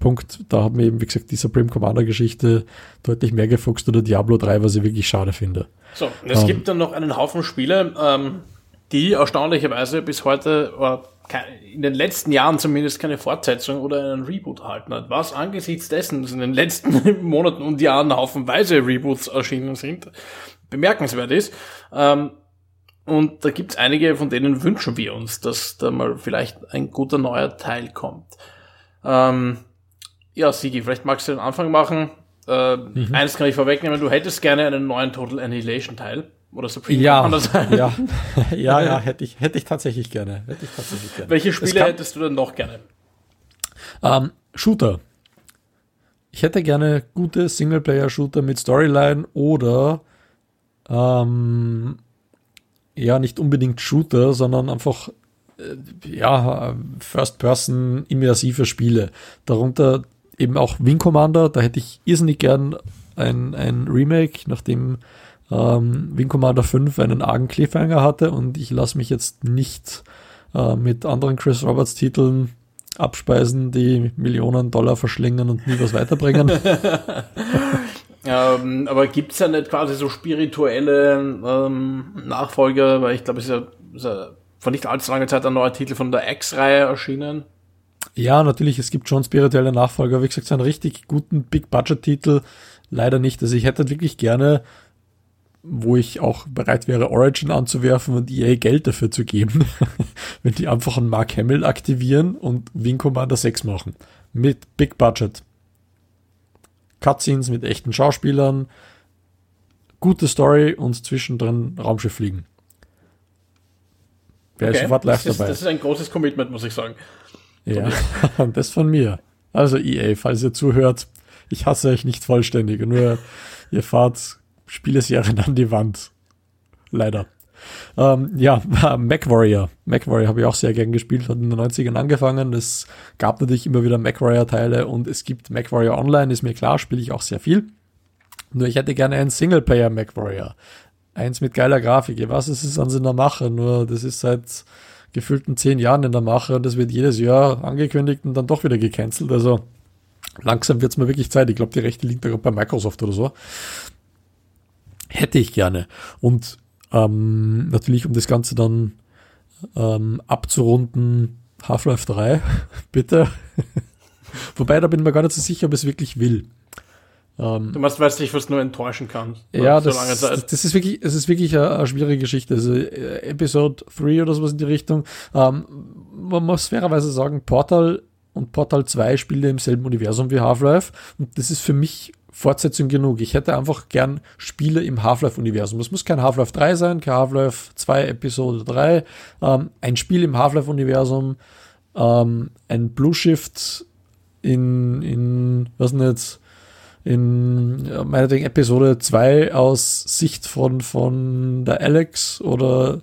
Punkt. Da hat mir eben, wie gesagt, die Supreme Commander Geschichte deutlich mehr gefuchst oder Diablo 3, was ich wirklich schade finde. So, es ähm, gibt dann noch einen Haufen Spiele, ähm, die erstaunlicherweise bis heute in den letzten Jahren zumindest keine Fortsetzung oder einen Reboot erhalten hat. Was angesichts dessen, dass in den letzten Monaten und Jahren haufenweise Reboots erschienen sind, bemerkenswert ist. Ähm, und da gibt's einige, von denen wünschen wir uns, dass da mal vielleicht ein guter neuer Teil kommt. Ähm, ja, Sigi, vielleicht magst du den Anfang machen. Äh, mhm. Eines kann ich vorwegnehmen, du hättest gerne einen neuen Total Annihilation Teil. Oder Supreme ja, ja, ja, ja, hätte ich, hätte ich tatsächlich gerne. Hätte ich tatsächlich gerne. Welche Spiele kann, hättest du denn noch gerne? Ähm, Shooter. Ich hätte gerne gute Singleplayer-Shooter mit Storyline oder ähm, ja, nicht unbedingt Shooter, sondern einfach äh, ja, First-Person immersive Spiele. Darunter eben auch Wing Commander, da hätte ich irrsinnig gern ein, ein Remake, nachdem ähm, Wing Commander 5 einen argen Cliffhanger hatte und ich lasse mich jetzt nicht äh, mit anderen Chris Roberts Titeln abspeisen, die Millionen Dollar verschlingen und nie was weiterbringen. ähm, aber gibt es ja nicht quasi so spirituelle ähm, Nachfolger, weil ich glaube, es ist ja, ist ja vor nicht allzu langer Zeit ein neuer Titel von der X-Reihe erschienen. Ja, natürlich, es gibt schon spirituelle Nachfolger. Wie gesagt, so einen richtig guten Big-Budget-Titel leider nicht. Also ich hätte wirklich gerne wo ich auch bereit wäre, Origin anzuwerfen und EA Geld dafür zu geben, wenn die einfach einen Mark Hamill aktivieren und Wing Commander 6 machen. Mit Big Budget. Cutscenes mit echten Schauspielern, gute Story und zwischendrin Raumschiff fliegen. Wäre okay. sofort live das ist, dabei. Das ist ein großes Commitment, muss ich sagen. Ja, das von mir. Also EA, falls ihr zuhört, ich hasse euch nicht vollständig, nur ihr fahrt Spieleserien an die Wand. Leider. Ähm, ja, MacWarrior. MacWarrior habe ich auch sehr gern gespielt, hat in den 90ern angefangen. Es gab natürlich immer wieder MacWarrior-Teile und es gibt MacWarrior Online, ist mir klar, spiele ich auch sehr viel. Nur ich hätte gerne einen Singleplayer MacWarrior. Eins mit geiler Grafik. Ich weiß, es ist an in der Mache, nur das ist seit gefühlten zehn Jahren in der Mache und das wird jedes Jahr angekündigt und dann doch wieder gecancelt. Also langsam wird es mir wirklich Zeit. Ich glaube, die Rechte liegt da bei Microsoft oder so. Hätte ich gerne. Und ähm, natürlich, um das Ganze dann ähm, abzurunden, Half-Life 3, bitte. Wobei, da bin ich mir gar nicht so sicher, ob es wirklich will. Ähm, du meinst, weißt nicht, was nur enttäuschen kann. Ja, so das, das, das, ist wirklich, es ist wirklich eine, eine, schwierige Geschichte. Also äh, Episode 3 oder sowas in die Richtung. Ähm, man muss fairerweise sagen, Portal und Portal 2 spielen im selben Universum wie Half-Life. Und das ist für mich Fortsetzung genug. Ich hätte einfach gern Spiele im Half-Life-Universum. Es muss kein Half-Life 3 sein, kein Half-Life 2 Episode 3. Ähm, ein Spiel im Half-Life-Universum, ähm, ein Blue Shift in, in, was denn jetzt, in ja, meinetwegen Episode 2 aus Sicht von, von der Alex oder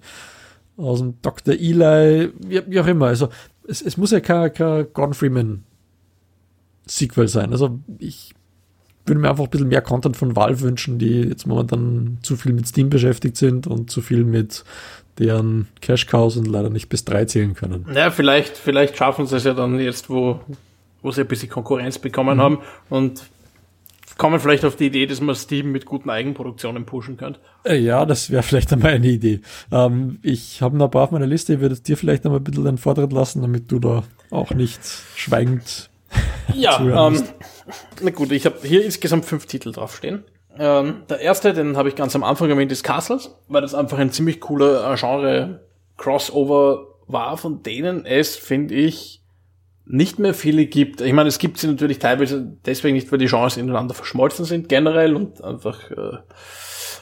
aus dem Dr. Eli, wie, wie auch immer. Also es, es muss ja kein, kein Gordon Freeman Sequel sein. Also ich würde mir einfach ein bisschen mehr Content von Valve wünschen, die jetzt momentan zu viel mit Steam beschäftigt sind und zu viel mit deren Cash Cows und leider nicht bis drei zählen können. Ja, vielleicht, vielleicht schaffen sie es ja dann jetzt, wo, wo sie ein bisschen Konkurrenz bekommen mhm. haben und kommen vielleicht auf die Idee, dass man Steam mit guten Eigenproduktionen pushen könnte. Äh, ja, das wäre vielleicht einmal eine Idee. Ähm, ich habe noch ein paar auf meiner Liste, ich würde dir vielleicht einmal ein bisschen den Vortritt lassen, damit du da auch nicht schweigend ja, ähm, na gut, ich habe hier insgesamt fünf Titel draufstehen. Ähm, der erste, den habe ich ganz am Anfang erwähnt, ist Castles, weil das einfach ein ziemlich cooler äh, Genre-Crossover war, von denen es, finde ich, nicht mehr viele gibt. Ich meine, es gibt sie natürlich teilweise deswegen nicht, weil die Genres ineinander verschmolzen sind generell und einfach äh,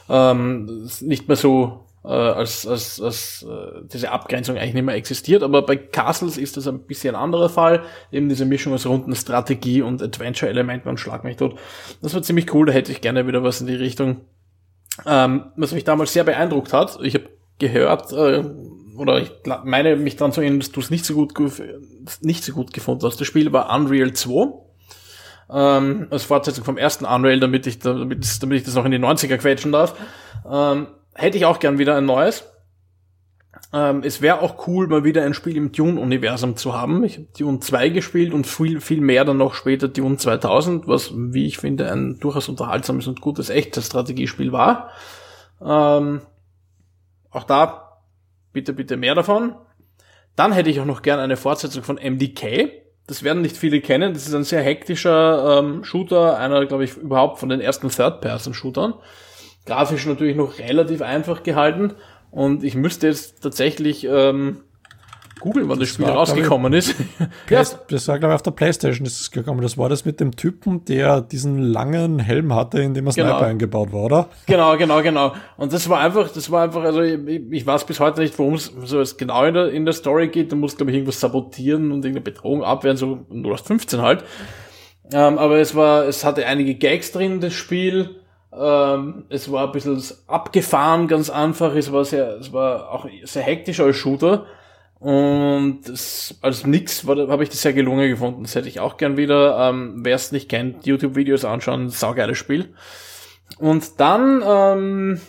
ähm, nicht mehr so äh, als, als, als äh, diese Abgrenzung eigentlich nicht mehr existiert. Aber bei Castles ist das ein bisschen anderer Fall. Eben diese Mischung aus runden Strategie und Adventure-Elementen und Schlag mich tot. Das war ziemlich cool, da hätte ich gerne wieder was in die Richtung. Ähm, was mich damals sehr beeindruckt hat, ich habe gehört, äh, oder ich meine mich daran zu erinnern, dass du es nicht so gut nicht so gut gefunden hast. Das Spiel war Unreal 2. Ähm, als Fortsetzung vom ersten Unreal, damit ich, damit, damit ich das noch in die 90er quetschen darf. Ähm, hätte ich auch gern wieder ein neues. Ähm, es wäre auch cool, mal wieder ein Spiel im Dune-Universum zu haben. Ich habe Dune 2 gespielt und viel, viel mehr dann noch später Dune 2000, was, wie ich finde, ein durchaus unterhaltsames und gutes echtes Strategiespiel war. Ähm, auch da bitte, bitte mehr davon. Dann hätte ich auch noch gern eine Fortsetzung von MDK. Das werden nicht viele kennen. Das ist ein sehr hektischer ähm, Shooter, einer, glaube ich, überhaupt von den ersten Third-Person-Shootern. Grafisch natürlich noch relativ einfach gehalten. Und ich müsste jetzt tatsächlich ähm, googeln, wann das, das Spiel war, rausgekommen ist. ja. Das war, glaube ich, auf der Playstation ist es gekommen. Das war das mit dem Typen, der diesen langen Helm hatte, in dem er Sniper genau. eingebaut war, oder? Genau, genau, genau. Und das war einfach, das war einfach, also ich, ich weiß bis heute nicht, worum es so genau in der, in der Story geht. Du musst, glaube ich, irgendwas sabotieren und irgendeine Bedrohung abwehren, so 0 aus 15 halt. Ähm, aber es war, es hatte einige Gags drin, das Spiel. Ähm, es war ein bisschen abgefahren, ganz einfach. Es war sehr, es war auch sehr hektisch als Shooter. Und das, als nix habe ich das sehr gelungen gefunden. Das hätte ich auch gern wieder. Ähm, Wer es nicht kennt, YouTube-Videos anschauen, saugeiles Spiel. Und dann ähm,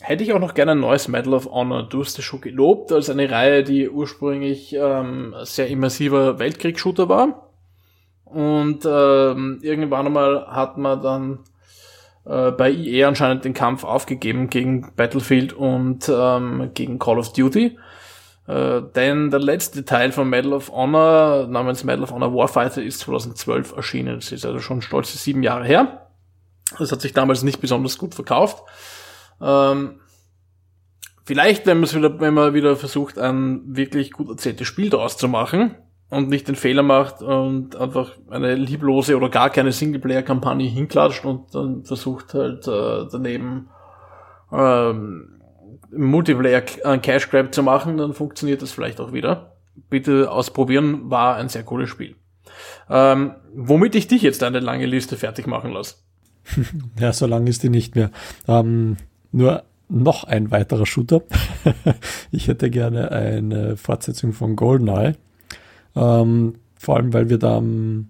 hätte ich auch noch gerne ein neues Medal of Honor. Du hast es schon gelobt als eine Reihe, die ursprünglich ähm, sehr immersiver Weltkriegsshooter war. Und ähm, irgendwann einmal hat man dann äh, bei EA anscheinend den Kampf aufgegeben gegen Battlefield und ähm, gegen Call of Duty. Äh, denn der letzte Teil von Medal of Honor namens Medal of Honor Warfighter ist 2012 erschienen. Das ist also schon stolze sieben Jahre her. Das hat sich damals nicht besonders gut verkauft. Ähm, vielleicht, wenn man wieder, wenn man wieder versucht, ein wirklich gut erzähltes Spiel daraus zu machen und nicht den Fehler macht und einfach eine lieblose oder gar keine Singleplayer-Kampagne hinklatscht und dann versucht halt äh, daneben ähm, Multiplayer äh, Cash Grab zu machen, dann funktioniert das vielleicht auch wieder. Bitte ausprobieren, war ein sehr cooles Spiel. Ähm, womit ich dich jetzt eine lange Liste fertig machen lasse. ja, so lang ist die nicht mehr. Ähm, nur noch ein weiterer Shooter. ich hätte gerne eine Fortsetzung von GoldenEye. Ähm, vor allem, weil wir da am,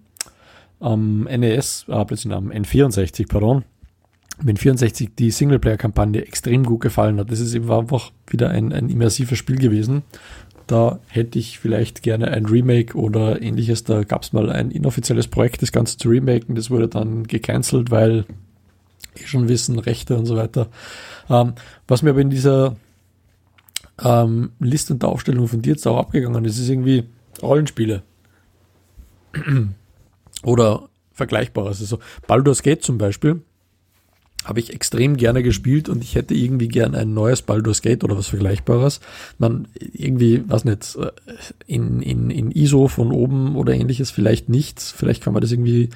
am NES, äh, plötzlich am N64, pardon, mit 64 die Singleplayer-Kampagne extrem gut gefallen hat. Das ist eben einfach wieder ein, ein immersives Spiel gewesen. Da hätte ich vielleicht gerne ein Remake oder ähnliches. Da gab es mal ein inoffizielles Projekt, das Ganze zu remaken. Das wurde dann gecancelt, weil eh schon wissen, Rechte und so weiter. Ähm, was mir aber in dieser ähm, Liste und der Aufstellung von dir jetzt auch abgegangen ist, ist irgendwie Rollenspiele. oder Vergleichbares. Also Baldur's Gate zum Beispiel habe ich extrem gerne gespielt und ich hätte irgendwie gern ein neues Baldur's Gate oder was Vergleichbares. Man irgendwie, was nicht, in, in, in ISO von oben oder ähnliches vielleicht nicht. Vielleicht kann man das irgendwie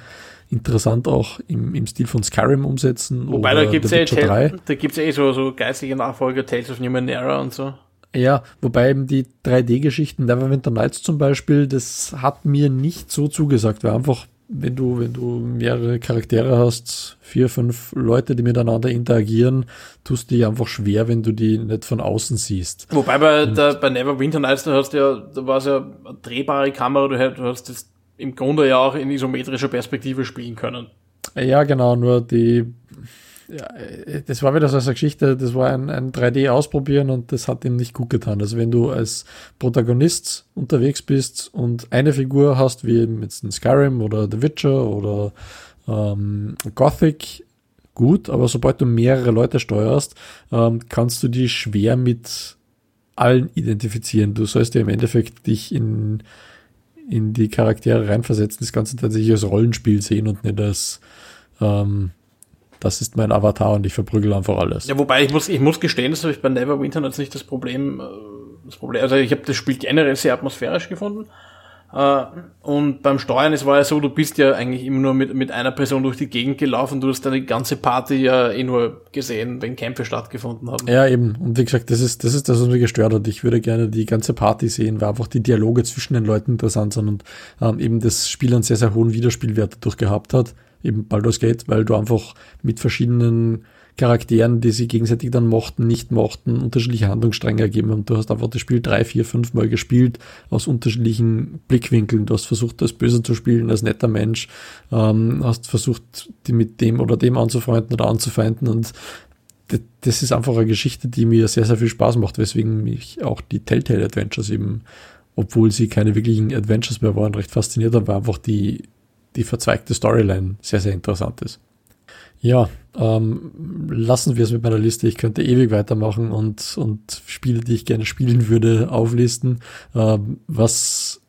interessant auch im, im Stil von Skyrim umsetzen. Wobei da gibt's ja, eh, da gibt's ja eh so, so geistige Nachfolger, Tales of Numenera und so. Ja, wobei eben die 3D-Geschichten, Neverwinter Nights zum Beispiel, das hat mir nicht so zugesagt, weil einfach wenn du, wenn du mehrere Charaktere hast, vier, fünf Leute, die miteinander interagieren, tust du dich einfach schwer, wenn du die nicht von außen siehst. Wobei bei, der, bei Neverwinter Nights, da hast du ja, da war es ja eine drehbare Kamera, du hast das im Grunde ja auch in isometrischer Perspektive spielen können. Ja, genau, nur die ja, äh, das war wieder so eine Geschichte, das war ein, ein 3D ausprobieren und das hat ihm nicht gut getan. Also wenn du als Protagonist unterwegs bist und eine Figur hast, wie jetzt ein Skyrim oder The Witcher oder ähm, Gothic, gut, aber sobald du mehrere Leute steuerst, ähm, kannst du die schwer mit allen identifizieren. Du sollst ja im Endeffekt dich in, in die Charaktere reinversetzen, das Ganze tatsächlich als Rollenspiel sehen und nicht als ähm, das ist mein Avatar und ich verprügel einfach alles. Ja, wobei ich muss, ich muss gestehen, das habe ich bei Neverwinter jetzt nicht das Problem, äh, das Problem, also ich habe das Spiel generell sehr atmosphärisch gefunden. Äh, und beim Steuern, es war ja so, du bist ja eigentlich immer nur mit, mit einer Person durch die Gegend gelaufen, du hast deine ganze Party ja eh nur gesehen, wenn Kämpfe stattgefunden haben. Ja, eben. Und wie gesagt, das ist, das ist das, was mich gestört hat. Ich würde gerne die ganze Party sehen, weil einfach die Dialoge zwischen den Leuten interessant sind und ähm, eben das Spiel einen sehr, sehr hohen Wiederspielwert dadurch gehabt hat. Eben Baldur's Gate, weil du einfach mit verschiedenen Charakteren, die sie gegenseitig dann mochten, nicht mochten, unterschiedliche Handlungsstränge ergeben haben. Du hast einfach das Spiel drei, vier, fünf Mal gespielt aus unterschiedlichen Blickwinkeln. Du hast versucht, als Böse zu spielen, als netter Mensch, ähm, hast versucht, die mit dem oder dem anzufreunden oder anzufeinden und das ist einfach eine Geschichte, die mir sehr, sehr viel Spaß macht, weswegen mich auch die Telltale Adventures eben, obwohl sie keine wirklichen Adventures mehr waren, recht fasziniert haben, weil einfach die, die verzweigte Storyline sehr, sehr interessant ist. Ja, ähm, lassen wir es mit meiner Liste. Ich könnte ewig weitermachen und, und Spiele, die ich gerne spielen würde, auflisten. Ähm, was,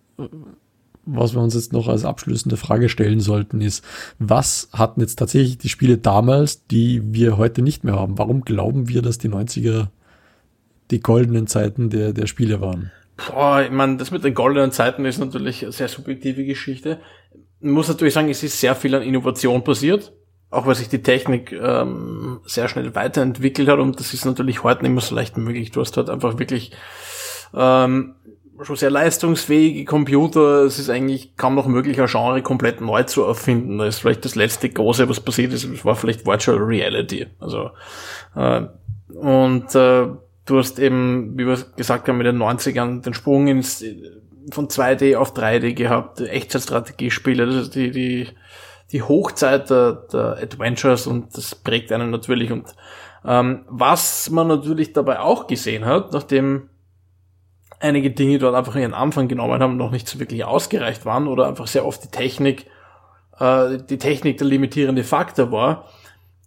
was wir uns jetzt noch als abschließende Frage stellen sollten, ist, was hatten jetzt tatsächlich die Spiele damals, die wir heute nicht mehr haben? Warum glauben wir, dass die 90er die goldenen Zeiten der, der Spiele waren? Boah, ich meine, das mit den goldenen Zeiten ist natürlich eine sehr subjektive Geschichte. Muss natürlich sagen, es ist sehr viel an Innovation passiert auch weil sich die Technik ähm, sehr schnell weiterentwickelt hat und das ist natürlich heute nicht mehr so leicht möglich. Du hast halt einfach wirklich ähm, schon sehr leistungsfähige Computer. Es ist eigentlich kaum noch möglich, ein Genre komplett neu zu erfinden. Das ist vielleicht das letzte große, was passiert ist, war vielleicht Virtual Reality. Also äh, und äh, du hast eben, wie wir gesagt haben, mit den 90ern den Sprung ins von 2D auf 3D gehabt, Echtzeitstrategiespiele, das ist die, die die Hochzeit der, der Adventures und das prägt einen natürlich. Und ähm, was man natürlich dabei auch gesehen hat, nachdem einige Dinge dort einfach ihren Anfang genommen haben, noch nicht so wirklich ausgereicht waren oder einfach sehr oft die Technik, äh, die Technik der limitierende Faktor war,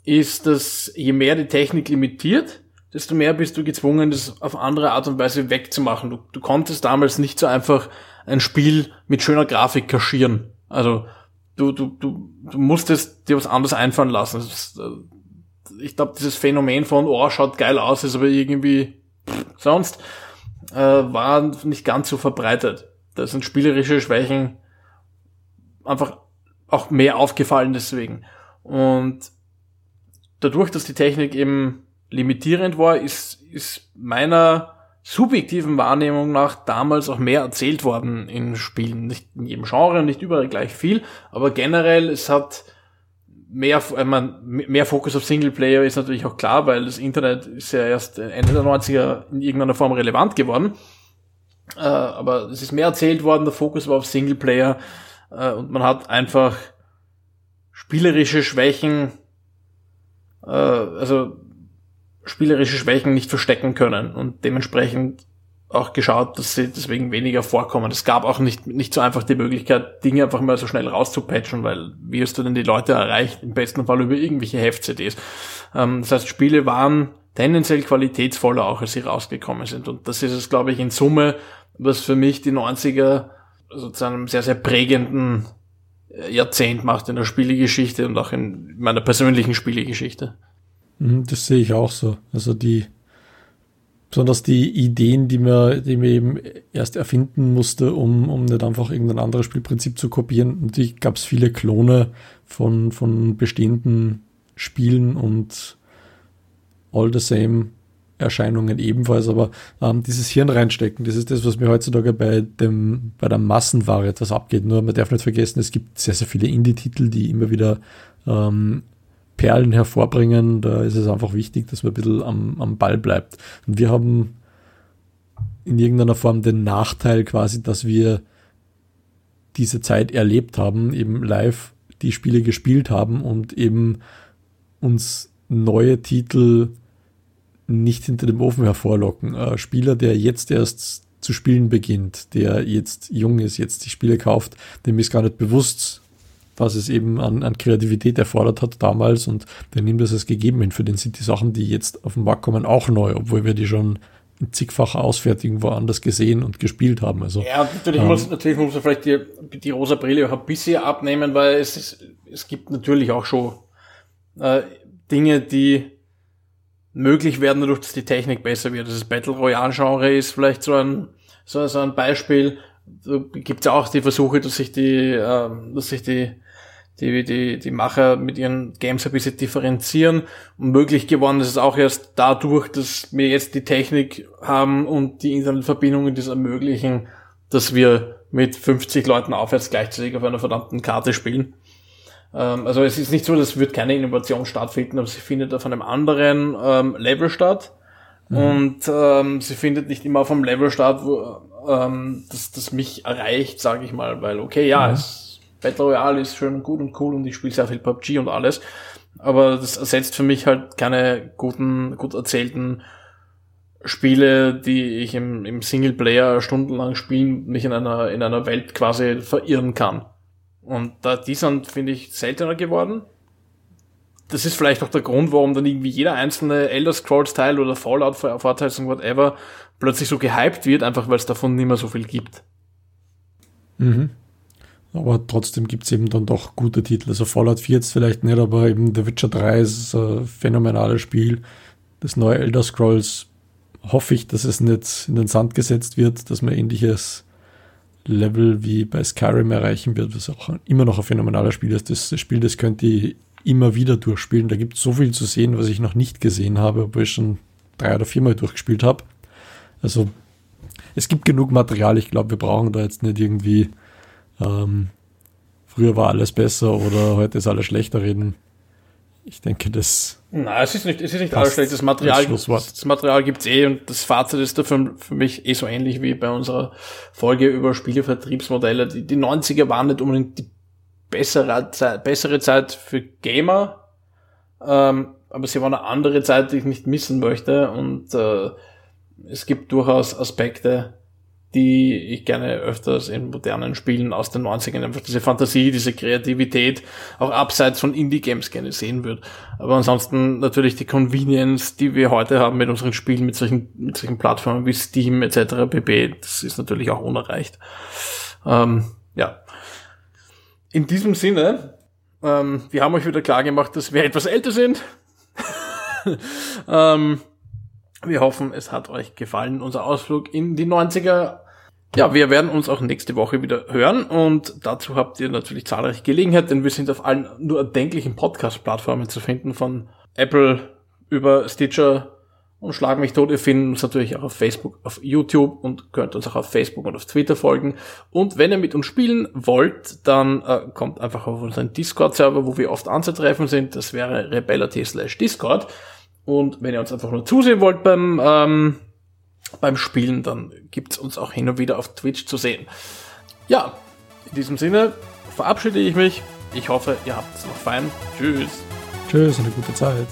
ist, dass je mehr die Technik limitiert, desto mehr bist du gezwungen, das auf andere Art und Weise wegzumachen. Du, du konntest damals nicht so einfach ein Spiel mit schöner Grafik kaschieren. Also du, du, du, du musstest dir was anderes einfallen lassen. Ist, äh, ich glaube, dieses Phänomen von, oh, schaut geil aus, ist aber irgendwie pff, sonst, äh, war nicht ganz so verbreitet. Da sind spielerische Schwächen einfach auch mehr aufgefallen deswegen. Und dadurch, dass die Technik eben limitierend war, ist, ist meiner subjektiven Wahrnehmung nach damals auch mehr erzählt worden in Spielen. Nicht in jedem Genre, nicht überall gleich viel, aber generell, es hat mehr, äh, man, mehr Fokus auf Singleplayer ist natürlich auch klar, weil das Internet ist ja erst Ende der 90er in irgendeiner Form relevant geworden. Äh, aber es ist mehr erzählt worden, der Fokus war auf Singleplayer äh, und man hat einfach spielerische Schwächen, äh, also spielerische Schwächen nicht verstecken können und dementsprechend auch geschaut, dass sie deswegen weniger vorkommen. Es gab auch nicht, nicht so einfach die Möglichkeit, Dinge einfach mal so schnell rauszupatchen, weil wie hast du denn die Leute erreicht? Im besten Fall über irgendwelche Heft-CDs. Ähm, das heißt, Spiele waren tendenziell qualitätsvoller auch, als sie rausgekommen sind. Und das ist es, glaube ich, in Summe, was für mich die 90er sozusagen sehr, sehr prägenden äh, Jahrzehnt macht in der Spielegeschichte und auch in meiner persönlichen Spielegeschichte. Mhm, das sehe ich auch so. Also die, besonders die Ideen, die man, die man eben erst erfinden musste, um, um nicht einfach irgendein anderes Spielprinzip zu kopieren. Natürlich gab es viele Klone von, von bestehenden Spielen und all the same Erscheinungen ebenfalls, aber ähm, dieses Hirn reinstecken, das ist das, was mir heutzutage bei dem, bei der Massenware etwas abgeht. Nur man darf nicht vergessen, es gibt sehr, sehr viele Indie-Titel, die immer wieder ähm, Perlen hervorbringen. Da ist es einfach wichtig, dass man ein bisschen am, am Ball bleibt. Und wir haben in irgendeiner Form den Nachteil quasi, dass wir diese Zeit erlebt haben, eben live die Spiele gespielt haben und eben uns neue Titel nicht hinter dem Ofen hervorlocken. Ein Spieler, der jetzt erst zu spielen beginnt, der jetzt jung ist, jetzt die Spiele kauft, dem ist gar nicht bewusst, was es eben an, an Kreativität erfordert hat damals und der nimmt das als gegeben hin. Für den sind die Sachen, die jetzt auf den Markt kommen, auch neu, obwohl wir die schon in zigfacher Ausfertigung woanders gesehen und gespielt haben. Also, ja, natürlich, ähm, muss, natürlich muss man vielleicht die, die rosa Brille auch ein bisschen abnehmen, weil es, ist, es gibt natürlich auch schon äh, Dinge, die möglich werden, dadurch, dass die Technik besser wird. Das Battle Royale Genre ist vielleicht so ein, so, so ein Beispiel, da gibt es ja auch die Versuche, dass sich die, äh, dass sich die die, die, die Macher mit ihren Games ein bisschen differenzieren. Und möglich geworden ist es auch erst dadurch, dass wir jetzt die Technik haben und die Internetverbindungen, die es ermöglichen, dass wir mit 50 Leuten aufwärts gleichzeitig auf einer verdammten Karte spielen. Ähm, also es ist nicht so, dass wird keine Innovation stattfinden, aber sie findet auf einem anderen ähm, Level statt. Mhm. Und ähm, sie findet nicht immer auf einem Level statt, wo ähm, das, das mich erreicht, sage ich mal, weil okay, ja, mhm. es Battle Royale ist schön und gut und cool und ich spiele sehr viel PUBG und alles. Aber das ersetzt für mich halt keine guten, gut erzählten Spiele, die ich im, im Singleplayer stundenlang spielen, mich in einer, in einer Welt quasi verirren kann. Und da, die sind, finde ich, seltener geworden. Das ist vielleicht auch der Grund, warum dann irgendwie jeder einzelne Elder Scrolls Teil oder Fallout Vorteilsung whatever plötzlich so gehypt wird, einfach weil es davon nicht mehr so viel gibt. Mhm. Aber trotzdem gibt es eben dann doch gute Titel. Also Fallout 4 jetzt vielleicht nicht, aber eben The Witcher 3 ist ein phänomenales Spiel. Das neue Elder Scrolls hoffe ich, dass es nicht in den Sand gesetzt wird, dass man ähnliches Level wie bei Skyrim erreichen wird, was auch immer noch ein phänomenales Spiel ist. Das, Spiel, das könnt ihr immer wieder durchspielen. Da gibt es so viel zu sehen, was ich noch nicht gesehen habe, obwohl ich schon drei oder viermal durchgespielt habe. Also es gibt genug Material. Ich glaube, wir brauchen da jetzt nicht irgendwie ähm, früher war alles besser oder heute ist alles schlechter reden. Ich denke, das. Nein, es ist nicht, es ist nicht alles schlecht. Das Material, das Material gibt's eh und das Fazit ist dafür für mich eh so ähnlich wie bei unserer Folge über Spielevertriebsmodelle. Die, die 90er waren nicht unbedingt die bessere Zeit, bessere Zeit für Gamer, ähm, aber sie waren eine andere Zeit, die ich nicht missen möchte und äh, es gibt durchaus Aspekte, die ich gerne öfters in modernen Spielen aus den 90ern einfach diese Fantasie, diese Kreativität auch abseits von Indie-Games gerne sehen würde. Aber ansonsten natürlich die Convenience, die wir heute haben mit unseren Spielen, mit solchen, mit solchen Plattformen wie Steam etc. pp, das ist natürlich auch unerreicht. Ähm, ja. In diesem Sinne, ähm, wir haben euch wieder klar gemacht, dass wir etwas älter sind. ähm, wir hoffen, es hat euch gefallen, unser Ausflug in die 90er ja, wir werden uns auch nächste Woche wieder hören und dazu habt ihr natürlich zahlreiche Gelegenheit, denn wir sind auf allen nur erdenklichen Podcast-Plattformen zu finden, von Apple über Stitcher und Schlag mich tot. Ihr findet uns natürlich auch auf Facebook, auf YouTube und könnt uns auch auf Facebook und auf Twitter folgen. Und wenn ihr mit uns spielen wollt, dann äh, kommt einfach auf unseren Discord-Server, wo wir oft anzutreffen sind. Das wäre rebella.t slash Discord. Und wenn ihr uns einfach nur zusehen wollt beim ähm, beim Spielen, dann gibt's uns auch hin und wieder auf Twitch zu sehen. Ja, in diesem Sinne verabschiede ich mich. Ich hoffe, ihr habt es noch fein. Tschüss. Tschüss, eine gute Zeit.